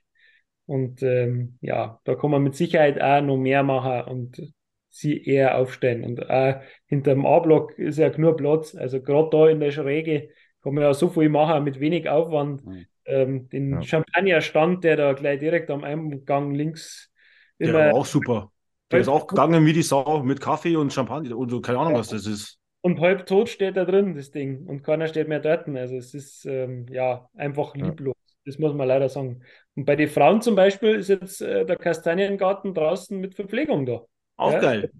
Und ähm, ja, da kann man mit Sicherheit auch noch mehr machen und sie eher aufstellen. Und auch hinter dem A-Block ist ja genug Platz. Also gerade da in der Schräge kann man ja so viel machen mit wenig Aufwand. Mhm. Ähm, den Ja. Champagnerstand, der da gleich direkt am Eingang links Der immer war auch super. Der ist auch gegangen wie die Sau mit Kaffee und Champagner und so, keine Ahnung, was das ist. Und halb tot steht da drin, das Ding. Und keiner steht mehr dort. Also es ist ähm, ja einfach Ja. lieblos. Das muss man leider sagen. Und bei den Frauen zum Beispiel ist jetzt äh, der Kastaniengarten draußen mit Verpflegung da. Auch Ja. geil. Und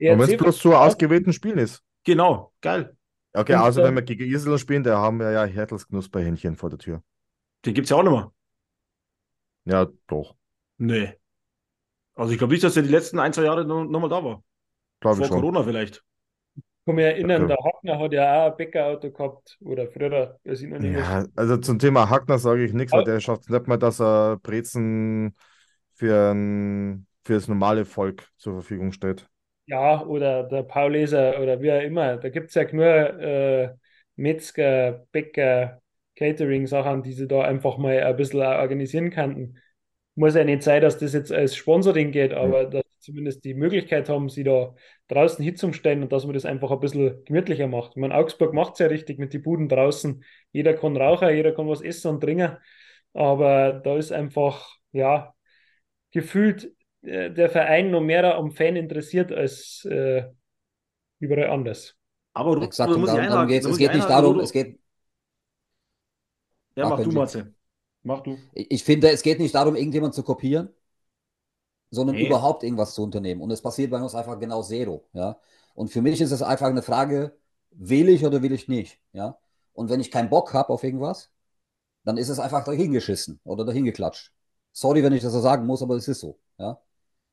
wenn es ERC bloß zu ausgewählten Spielen ist. Genau, geil. Okay, Und, also äh, wenn wir gegen Iserlohn spielen, da haben wir ja Hertels Knusperhähnchen vor der Tür. Den gibt es ja auch nicht mehr. Ja, doch. Nee. Also ich glaube nicht, dass der die letzten ein, zwei Jahre noch, noch mal da war. Glaube Vor ich schon. Corona vielleicht. Ich kann mich erinnern, Okay. der Hackner hat ja auch ein Bäckerauto gehabt. Oder früher, als ich noch nicht Ja, also zum Thema Hackner sage ich nichts, weil der schafft es nicht mal, dass er Brezen für, ein, für das normale Volk zur Verfügung stellt. Ja, oder der Pauleser oder wie auch immer. Da gibt es ja nur äh, Metzger, Bäcker, Catering-Sachen, die sie da einfach mal ein bisschen organisieren könnten. Muss ja nicht sein, dass das jetzt als Sponsoring geht, aber dass sie zumindest die Möglichkeit haben, sie da draußen hinzustellen und dass man das einfach ein bisschen gemütlicher macht. Ich meine, Augsburg macht es ja richtig mit den Buden draußen. Jeder kann rauchen, jeder kann was essen und trinken. Aber da ist einfach, ja, gefühlt äh, der Verein noch mehr am Fan interessiert als äh, überall anders. Aber du, Exakt, musst darum, darum geht's. Es muss geht ich nicht darum, es geht, Ja, Mach, mach du. Matze. Mach du. ich finde, es geht nicht darum, irgendjemand zu kopieren, sondern Nee. überhaupt irgendwas zu unternehmen. Und es passiert bei uns einfach genau zero. Ja? Und für mich ist es einfach eine Frage, will ich oder will ich nicht? Ja? Und wenn ich keinen Bock habe auf irgendwas, dann ist es einfach dahingeschissen oder dahingeklatscht. Sorry, wenn ich das so sagen muss, aber es ist so. Ja?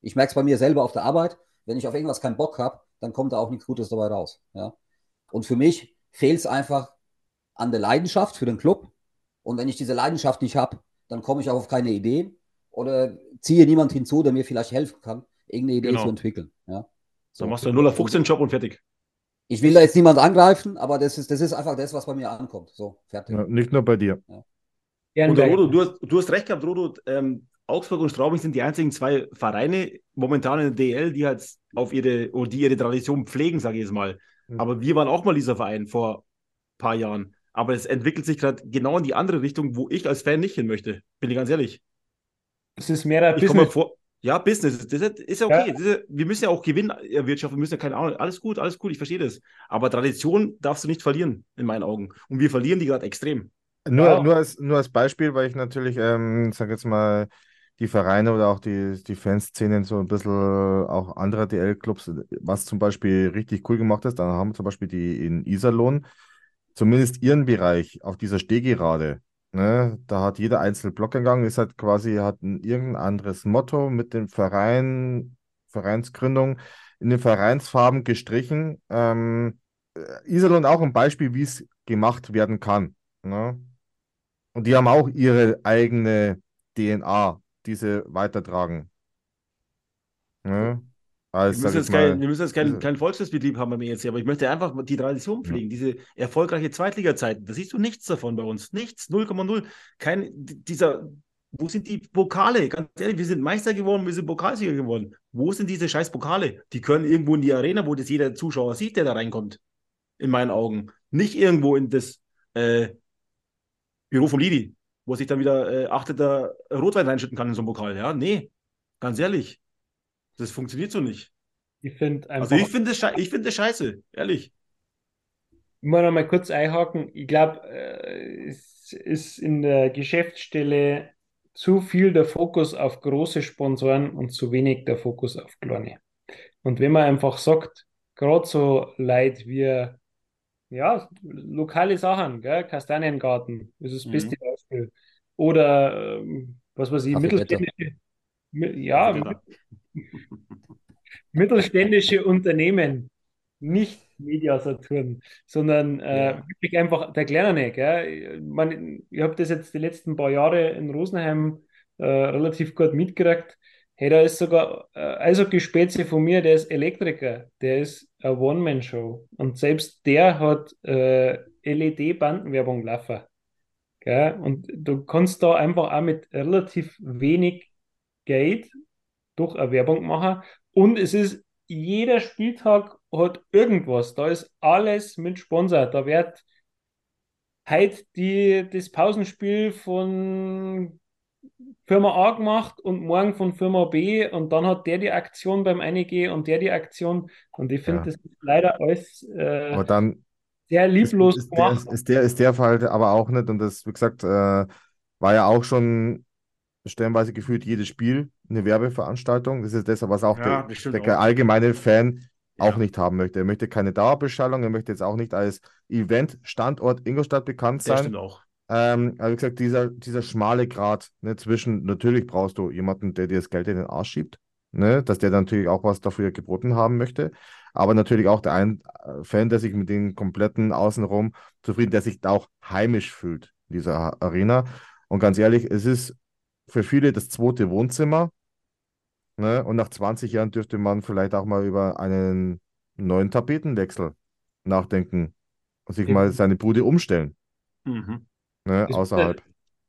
Ich merke es bei mir selber auf der Arbeit, wenn ich auf irgendwas keinen Bock habe, dann kommt da auch nichts Gutes dabei raus. Ja? Und für mich fehlt es einfach an der Leidenschaft für den Club. Und wenn ich diese Leidenschaft nicht habe, dann komme ich auch auf keine Ideen oder ziehe niemand hinzu, der mir vielleicht helfen kann, irgendeine Idee Genau. zu entwickeln. Ja? So. Dann machst du einen 0815-Job und fertig. Ich will da jetzt niemand angreifen, aber das ist, das ist einfach das, was bei mir ankommt. So, fertig. Ja, nicht nur bei dir. Gern Und. Rodo, du hast, du hast recht gehabt, Rodo. Ähm, Augsburg und Straubing sind die einzigen zwei Vereine momentan in der DL, die halt auf ihre, oder die ihre Tradition pflegen, sage ich jetzt mal. Mhm. Aber wir waren auch mal dieser Verein vor ein paar Jahren. Aber es entwickelt sich gerade genau in die andere Richtung, wo ich als Fan nicht hin möchte. Bin ich ganz ehrlich. Es ist mehr ein Ich Business. vor. Ja, Business, das ist, ja okay. Das ist, wir müssen ja auch Gewinn erwirtschaften, wir müssen ja keine Ahnung. Alles gut, alles gut, ich verstehe das. Aber Tradition darfst du nicht verlieren, in meinen Augen. Und wir verlieren die gerade extrem. Nur, Ja. nur, als, nur als Beispiel, weil ich natürlich, ähm, sag jetzt mal, die Vereine oder auch die, die Fanszenen so ein bisschen auch anderer DL-Clubs, was zum Beispiel richtig cool gemacht ist, dann haben zum Beispiel die in Iserlohn zumindest ihren Bereich auf dieser Stehgerade. Ne, da hat jeder einzelne Blockeingang, ist halt quasi, hat ein irgendein anderes Motto mit dem Verein, Vereinsgründung in den Vereinsfarben gestrichen. Ähm, äh, Iserlohn auch ein Beispiel, wie es gemacht werden kann. Ne? Und die haben auch ihre eigene DNA, die sie weitertragen. Ne? Als, Wir müssen kein, wir müssen jetzt keinen diese- keinen Volksfestbetrieb haben beim ESC, aber ich möchte einfach die Tradition Ja. pflegen, diese erfolgreiche Zweitliga-Zeiten. Da siehst du nichts davon bei uns. Nichts, 0,0. Kein, dieser, wo sind die Pokale? Ganz ehrlich, wir sind Meister geworden, wir sind Pokalsieger geworden. Wo sind diese scheiß Pokale? Die können irgendwo in die Arena, wo das jeder Zuschauer sieht, der da reinkommt. In meinen Augen. Nicht irgendwo in das äh, Büro vom Livi, wo sich dann wieder äh, achteter Rotwein reinschütten kann in so einen Pokal. Ja, nee, ganz ehrlich. Das funktioniert so nicht. Ich finde. Also ich finde das, ich finde das scheiße, ehrlich. Ich muss noch mal kurz einhaken. Ich glaube, äh, es ist in der Geschäftsstelle zu viel der Fokus auf große Sponsoren und zu wenig der Fokus auf kleine. Und wenn man einfach sagt, gerade so Leute wie, ja, lokale Sachen, gell, Kastaniengarten, das ist das Mhm. beste Beispiel. Oder, ähm, was weiß ich, mittelständische, mi- ja. Mittelständische Unternehmen, nicht Media Saturn, sondern äh, wirklich einfach der Kleine. Gell? Man, ich habe das jetzt die letzten paar Jahre in Rosenheim äh, relativ gut mitgekriegt. Hey, da ist sogar äh, Eishockey-Spezi von mir, der ist Elektriker, der ist eine One-Man-Show. Und selbst der hat äh, LED-Bandenwerbung laufen. Gell? Und du kannst da einfach auch mit relativ wenig Geld durch eine Werbung machen. Und es ist jeder Spieltag hat irgendwas. Da ist alles mit Sponsor. Da wird heute die, das Pausenspiel von Firma A gemacht und morgen von Firma B und dann hat der die Aktion beim Einige und der die Aktion. Und ich finde, Ja. das ist leider alles äh, aber dann sehr ist, lieblos ist, der, gemacht. ist, der, ist der Fall aber auch nicht. Und das, wie gesagt, äh, war ja auch schon stellenweise gefühlt jedes Spiel eine Werbeveranstaltung. Das ist das, was auch Ja, der, das der auch. allgemeine Fan auch Ja. nicht haben möchte. Er möchte keine Dauerbeschallung, er möchte jetzt auch nicht als Event-Standort Ingolstadt bekannt Das sein. stimmt auch. Ähm, aber wie gesagt, dieser, dieser schmale Grat ne, zwischen, natürlich brauchst du jemanden, der dir das Geld in den Arsch schiebt, ne, dass der dann natürlich auch was dafür geboten haben möchte, aber natürlich auch der ein äh, Fan, der sich mit den kompletten Außenrum zufrieden, der sich da auch heimisch fühlt in dieser Arena. Und ganz ehrlich, es ist für viele das zweite Wohnzimmer. Ne? Und nach 20 Jahren dürfte man vielleicht auch mal über einen neuen Tapetenwechsel nachdenken und sich mal seine Bude umstellen. Mhm. Ne, Das- außerhalb.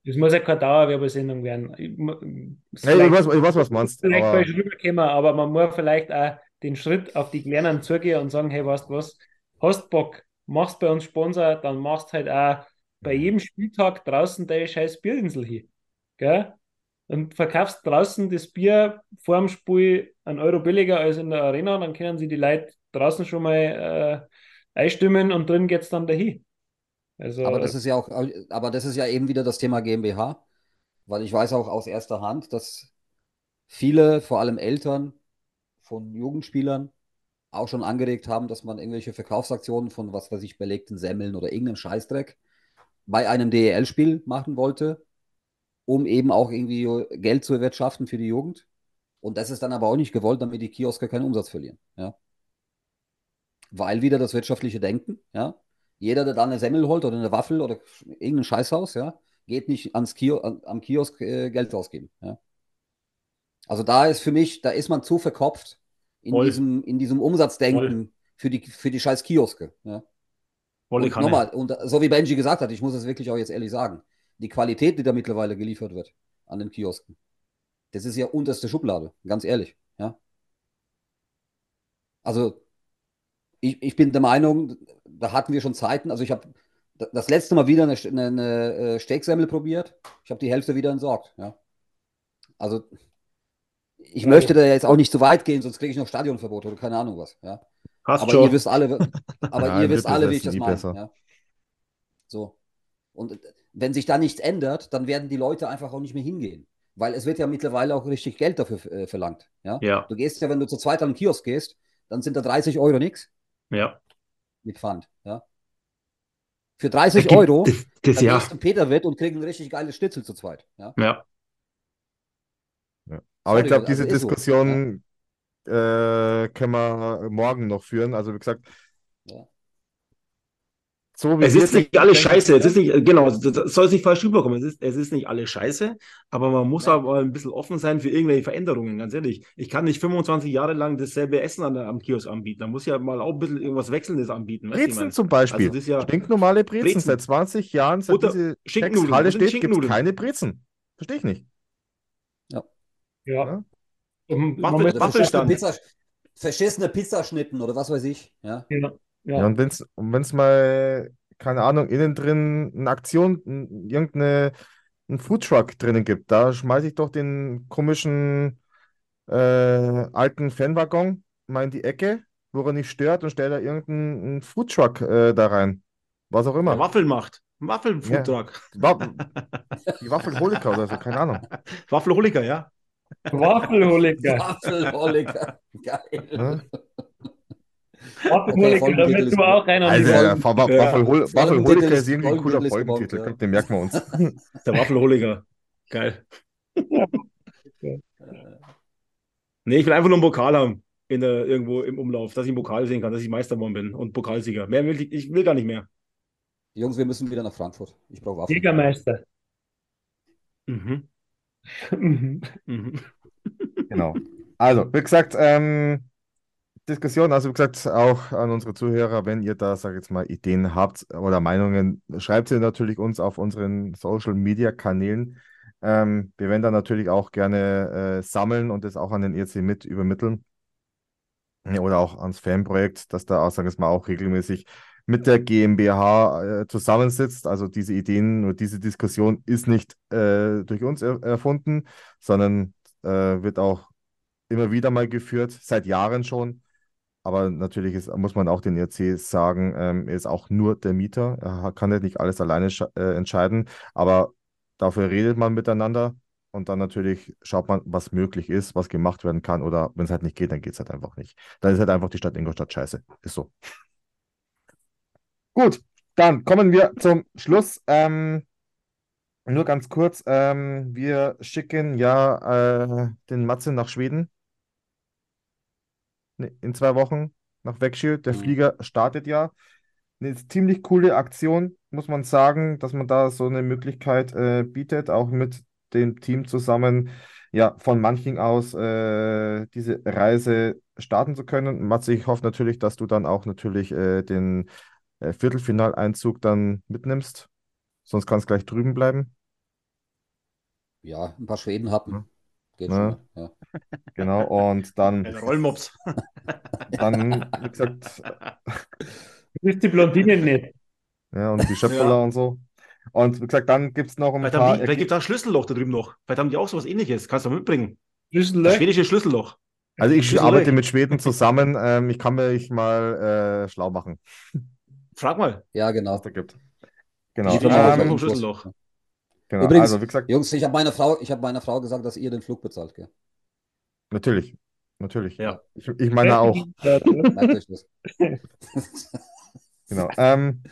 Das muss ja keine Dauerwerbesendung werden. Ich, Ja, ich weiß, ich weiß, was du meinst. vielleicht Aber, falsch rüberkommen, aber man muss vielleicht auch den Schritt auf die Kleinen zugehen und sagen, hey, weißt du was, hast Bock, machst bei uns Sponsor, dann machst halt auch bei jedem Spieltag draußen deine scheiß Bierinsel hin. Gell? Und verkaufst draußen das Bier vor dem Spiel einen Euro billiger als in der Arena, dann können sie die Leute draußen schon mal äh, einstimmen und drin geht es dann dahin. Also, Aber das ist ja auch, aber das ist ja eben wieder das Thema GmbH, weil ich weiß auch aus erster Hand, dass viele, vor allem Eltern von Jugendspielern, auch schon angeregt haben, dass man irgendwelche Verkaufsaktionen von was weiß ich, belegten Semmeln oder irgendeinem Scheißdreck bei einem DEL-Spiel machen wollte, um eben auch irgendwie Geld zu erwirtschaften für die Jugend. Und das ist dann aber auch nicht gewollt, damit die Kioske keinen Umsatz verlieren. Ja. Weil wieder das wirtschaftliche Denken, ja. Jeder, der da eine Semmel holt oder eine Waffel oder irgendein Scheißhaus, ja, geht nicht ans Kio am Kiosk äh, Geld ausgeben. Ja. Also da ist für mich, da ist man zu verkopft in, Voll. diesem, in diesem Umsatzdenken für die, für die scheiß Kioske. Ja. Und nochmal, und so wie Benji gesagt hat, ich muss es wirklich auch jetzt ehrlich sagen, die Qualität, die da mittlerweile geliefert wird an den Kiosken, das ist ja unterste Schublade, ganz ehrlich. Ja. Also, ich, ich bin der Meinung, da hatten wir schon Zeiten, also ich habe das letzte Mal wieder eine, eine, eine äh, Steaksemmel probiert, ich habe die Hälfte wieder entsorgt. Ja. Also, ich Ja, möchte da jetzt auch nicht zu weit gehen, sonst kriege ich noch Stadionverbot oder keine Ahnung was. Ja. Hast Aber schon. ihr wisst alle, aber Nein, ihr wisst alle, wie ich das meine. Ja. So. Und wenn sich da nichts ändert, dann werden die Leute einfach auch nicht mehr hingehen. Weil es wird ja mittlerweile auch richtig Geld dafür äh, verlangt. Ja? Ja, Du gehst ja, wenn du zu zweit an den Kiosk gehst, dann sind da 30 Euro nix ja. mit Pfand. Ja? Für 30 Gibt- Euro, Das, das dann ja. gehst du Peter wird und kriegst ein richtig geiles Schnitzel zu zweit. Ja? Ja. Aber ich glaube, also diese ist so, Diskussion äh, können wir morgen noch führen. Also wie gesagt, Ja. So wie Es ist nicht alles scheiße. Es ist nicht, genau, das soll sich falsch rüberkommen. Es ist, es ist nicht alles scheiße, aber man muss Nee. aber ein bisschen offen sein für irgendwelche Veränderungen, ganz ehrlich. Ich kann nicht 25 Jahre lang dasselbe Essen an am Kiosk anbieten. Da muss ich ja mal auch ein bisschen irgendwas Wechselndes anbieten. Brezen zum Beispiel. Also das ist ja Stinknormale Brezen. Brezen. Seit 20 Jahren, seit Oder diese sind steht, gibt es keine Brezen. Verstehe ich nicht. ja. Ja. Verschissene, Waffelstand. Pizza, verschissene Pizzaschnitten oder was weiß ich. Ja? ja, Ja, ja. und wenn es und wenn's mal, keine Ahnung, innen drin eine Aktion, n- irgendeine, einen Foodtruck drinnen gibt, da schmeiße ich doch den komischen äh, alten Fanwaggon mal in die Ecke, wo er nicht stört und stelle da irgendeinen Foodtruck äh, da rein. Was auch der immer. Waffeln macht. Waffelfoodtruck. Wa die Waffelholiker oder so, keine Ahnung. Waffelholiker, ja. Waffelholiker. Waffelholiker. Geil. Ne? Waffelholiker, Okay, da Folgentitel willst ist du auch die Also, Folgen- ja, Wa- Ja. Waffelhol Folgentitel Waffelholiker ist- irgendwie ein cooler Folgentitel ja. Den merken wir uns. Der Waffelholiker. Geil. Nee, ich will einfach nur einen Pokal haben. In der, irgendwo im Umlauf, dass ich einen Pokal sehen kann, dass ich Meister geworden bin und Pokalsieger. Mehr will ich, ich will gar nicht mehr. Jungs, wir müssen wieder nach Frankfurt. Ich brauche Waffeln. Jägermeister. Mhm. Mhm. Mhm. Genau. Also, wie gesagt, ähm, Diskussion, also wie gesagt, auch an unsere Zuhörer, wenn ihr da, sag ich jetzt mal, Ideen habt oder Meinungen, schreibt sie natürlich uns auf unseren Social Media Kanälen. Ähm, wir werden da natürlich auch gerne äh, sammeln und das auch an den ERC mit übermitteln. Oder auch ans Fanprojekt, dass da auch, wir es mal, auch regelmäßig mit der GmbH äh, zusammensitzt. Also diese Ideen oder diese Diskussion ist nicht äh, durch uns er erfunden, sondern äh, wird auch immer wieder mal geführt, seit Jahren schon. Aber natürlich ist, muss man auch den ERC sagen, ähm, er ist auch nur der Mieter. Er kann ja nicht alles alleine äh, entscheiden, aber dafür redet man miteinander und dann natürlich schaut man, was möglich ist, was gemacht werden kann oder wenn es halt nicht geht, dann geht es halt einfach nicht. Dann ist halt einfach die Stadt Ingolstadt scheiße. Ist so. Gut, dann kommen wir zum Schluss. Ähm, nur ganz kurz, ähm, wir schicken ja äh, den Matze nach Schweden in zwei Wochen nach Växjö. Der Mhm. Flieger startet ja. Eine ziemlich coole Aktion, muss man sagen, dass man da so eine Möglichkeit äh, bietet, auch mit dem Team zusammen, ja, von Manching aus äh, diese Reise starten zu können. Matze, ich hoffe natürlich, dass du dann auch natürlich äh, den äh, Viertelfinaleinzug dann mitnimmst. Sonst kann es gleich drüben bleiben. Ja, ein paar Schweden hatten. Ja. Geht Ja. schon. Ja. Genau, und dann, Ein Rollmops. dann, wie gesagt, Du bist die Blondine nicht. Ja, und die Schöpferler und so. Und wie gesagt, dann gibt es noch ein Vielleicht, paar. die, vielleicht gibt es ein Schlüsselloch da drüben noch. Vielleicht haben die auch sowas ähnliches. Kannst du mitbringen. Das Schlüssel, schwedische Schlüsselloch. Also ich arbeite mit Schweden zusammen. Ähm, ich kann mich mal äh, schlau machen, Frag mal. Ja, genau. da gibt. Genau. Die ähm. Schlüsselloch. Genau. Übrigens- also wie gesagt, Jungs, ich habe meiner Frau, ich habe meiner Frau gesagt, dass ihr den Flug bezahlt, gell? natürlich. Natürlich. Ja. Ich, ich meine auch. Genau. Ähm,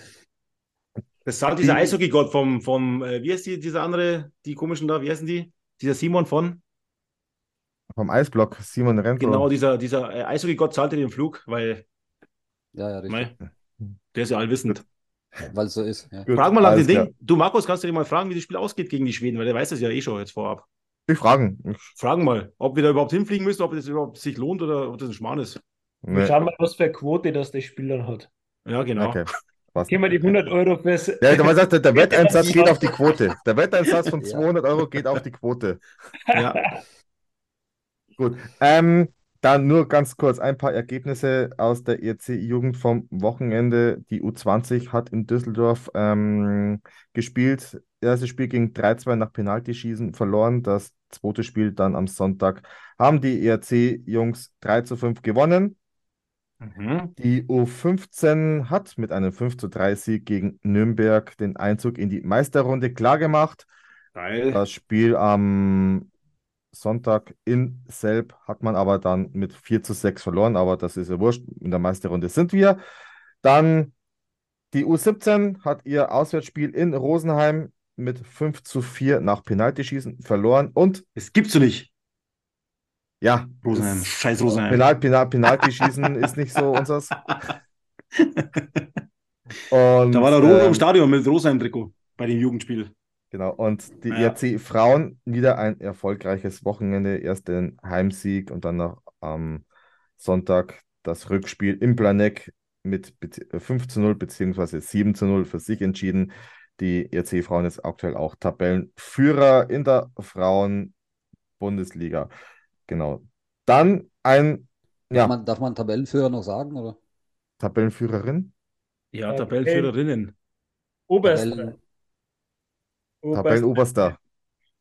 Das sagt dieser Eishockey-Gott vom, vom äh, wie heißt die, dieser andere, die komischen da, wie heißen die? Dieser Simon von? vom Eisblock, Simon Rentl. Genau, dieser, dieser äh, Eishockey-Gott zahlt dir den Flug, weil, Ja, ja, richtig. mei, der ist ja allwissend. Weil es so ist. Ja. Gut, Frag mal nach dem klar. Ding. Du, Markus, kannst du dir mal fragen, wie das Spiel ausgeht gegen die Schweden, weil der weiß das ja eh schon jetzt vorab. Ich fragen. Ich, Fragen mal, ob wir da überhaupt hinfliegen müssen, ob das überhaupt sich lohnt oder ob das ein Schmarrn ist. Wir nee. schauen mal, was für eine Quote das der Spiel dann hat. Ja, genau. Okay. Was? Gehen wir die 100 Euro fürs. Ja, du sagst, der, Wetteinsatz geht auf die Quote. Der Wetteinsatz von Ja. 200 Euro geht auf die Quote. Ja. Gut. Ähm, dann nur ganz kurz ein paar Ergebnisse aus der ERC-Jugend vom Wochenende. Die U20 hat in Düsseldorf ähm, gespielt. Erstes Spiel ging 3-2 nach Penaltyschießen verloren. Das zweite Spiel dann am Sonntag haben die ERC-Jungs 3 zu 5 gewonnen. Mhm. Die U15 hat mit einem 5 zu 3 Sieg gegen Nürnberg den Einzug in die Meisterrunde klargemacht. Geil. Das Spiel am Sonntag in Selb hat man aber dann mit 4 zu 6 verloren, aber das ist ja wurscht. In der Meisterrunde sind wir. Dann die U17 hat ihr Auswärtsspiel in Rosenheim mit 5 zu 4 nach Penaltyschießen verloren. Und Das gibt's so nicht. ja, Rosenheim. Scheiß Rosenheim. Penal, Penal, Penaltyschießen ist nicht so unseres. Und, Da war der Rodo ähm, im Stadion mit Rosenheim-Trikot bei dem Jugendspiel. Genau, und die Ja. ERC Frauen wieder ein erfolgreiches Wochenende. Erst den Heimsieg und dann noch am Sonntag das Rückspiel im Planeck mit bet- äh, 5 zu 0 bzw. 7 zu 0 für sich entschieden. Die ERC Frauen ist aktuell auch Tabellenführer in der Frauen-Bundesliga. Genau. Dann ein Darf, ja, man, darf man Tabellenführer noch sagen? Oder? Tabellenführerin. Ja. Tabellenführerinnen. Oberster. Tabellen, Tabellenoberster.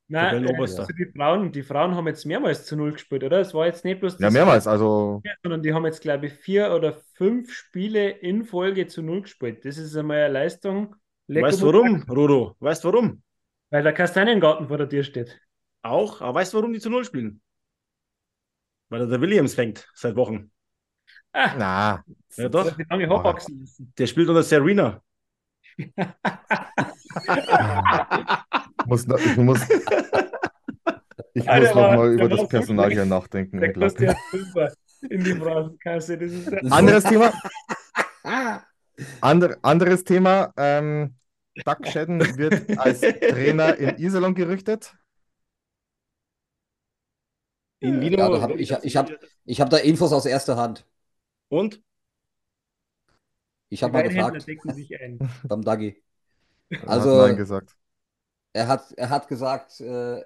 Nein, Tabellenoberster. also die Frauen, die Frauen haben jetzt mehrmals zu Null gespielt, oder? Es war jetzt nicht bloß Ja, mehrmals. Also, sondern die haben jetzt, glaube ich, vier oder fünf Spiele in Folge zu Null gespielt. Das ist einmal eine Leistung. Lecko Weißt du warum, Rodo? Weißt du warum? Weil der Kastaniengarten vor der Tür steht. Auch, aber weißt du, warum die zu Null spielen? Weil da der Williams fängt seit Wochen. Ah, na, Ja, doch. Der spielt unter Serena. muss, noch- ich muss, ich Alter, muss noch mal über das so Personal hier nachdenken. Der kostet ja fünfer in die Phrasenkasse. Das ist ja Anderes Thema. Ander, anderes Thema. Ähm, Doug Shedden wird als Trainer in Iserlohn gerüchtet. In Wien. Ja, hab ich- ich hab- ich habe da Infos aus erster Hand. Und? Ich habe mal gefragt decken sich ein. beim Dagi. Er Also- hat Nein gesagt. Er hat, er hat gesagt, äh,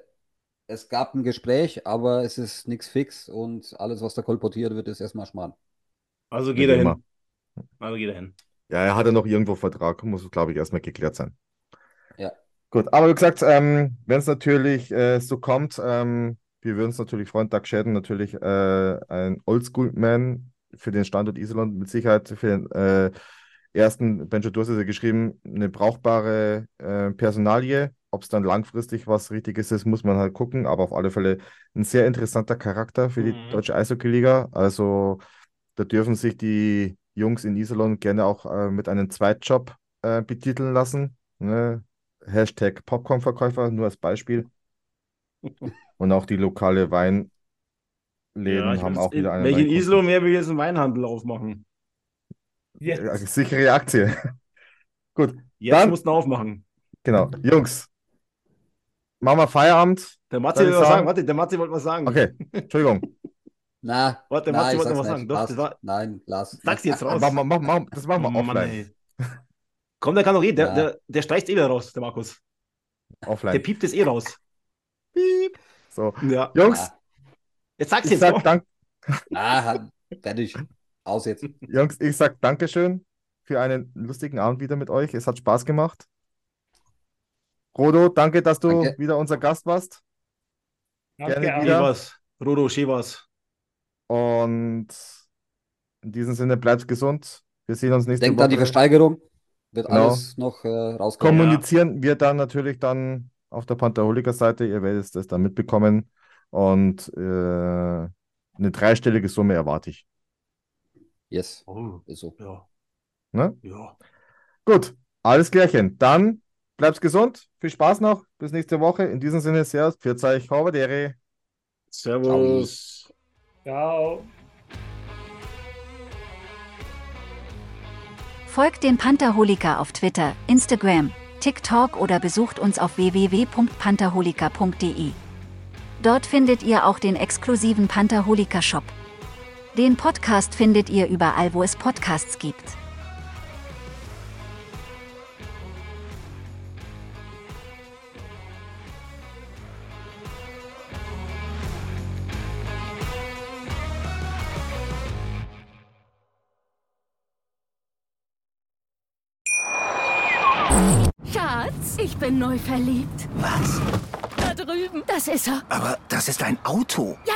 es gab ein Gespräch, aber es ist nichts fix und alles, was da kolportiert wird, ist erstmal Schmarrn. Also geht er hin. Also geht er hin. Ja, er hatte noch irgendwo Vertrag, muss, glaube ich, erstmal geklärt sein. Ja. Gut, aber wie gesagt, ähm, wenn es natürlich äh, so kommt, ähm, wir würden uns natürlich freuen, Doug Shedden natürlich äh, ein Oldschool-Man für den Standort Iserlohn, mit Sicherheit für den äh, ersten, Benjo, du hast es ja geschrieben, eine brauchbare äh, Personalie. Ob es dann langfristig was Richtiges ist, muss man halt gucken, aber auf alle Fälle ein sehr interessanter Charakter für die Mhm. deutsche Eishockey-Liga. Also da dürfen sich die Jungs in Iserlohn gerne auch äh, mit einem Zweitjob äh, betiteln lassen. Ne? Hashtag Popcornverkäufer, nur als Beispiel. Und auch die lokale Weinläden Ja, haben auch wieder einen Welchen. Islo mehr will jetzt einen Weinhandel aufmachen? Jetzt. Ja, sichere Aktie. Gut, Jetzt Dann- mussten wir aufmachen. genau. Jungs, machen wir Feierabend. Der Matze will was sagen? Warte, der Matze wollte was sagen. Okay, Entschuldigung. Na, Warte, Matze wollte was nicht. sagen. Doch, Lass, das war- nein, lass. Sag's jetzt raus. Mach, mach, mach, mach, das machen wir Mann, offline. Komm, der kann doch eh. Der, Ja. der, der streicht eh wieder raus, der Markus. Der Offline. piept es eh raus. So, Ja. Jungs, Jetzt sag's ich jetzt sag, noch. dank, Na, hat- fertig. Aus jetzt. Jungs, ich sag Dankeschön für einen lustigen Abend wieder mit euch. Es hat Spaß gemacht. Rodo, danke, dass du Danke. wieder unser Gast warst. Danke Gerne wieder. Schewers. Rodo, Schewers. Und in diesem Sinne, bleibt gesund. Wir sehen uns nächste Denkt an die Woche. Versteigerung. Wird Genau. alles noch äh, rauskommen. Kommunizieren wir dann natürlich dann auf der Pantherholiker-Seite. Ihr werdet es dann mitbekommen. Und äh, eine dreistellige Summe erwarte ich. Yes, Oh, ist so. ja, Ne? ja. Gut, alles klärchen. Dann bleib's gesund. Viel Spaß noch. Bis nächste Woche. In diesem Sinne, Servus, Pfiat euch, Horvadere. Servus. Ciao. Folgt den Pantherholiker auf Twitter, Instagram, TikTok oder besucht uns auf www.pantherholiker.de. Dort findet ihr auch den exklusiven Pantherholiker Shop. Den Podcast findet ihr überall, wo es Podcasts gibt. Schatz, ich bin neu verliebt. Was? Da drüben. Das ist er. Aber das ist ein Auto. Ja,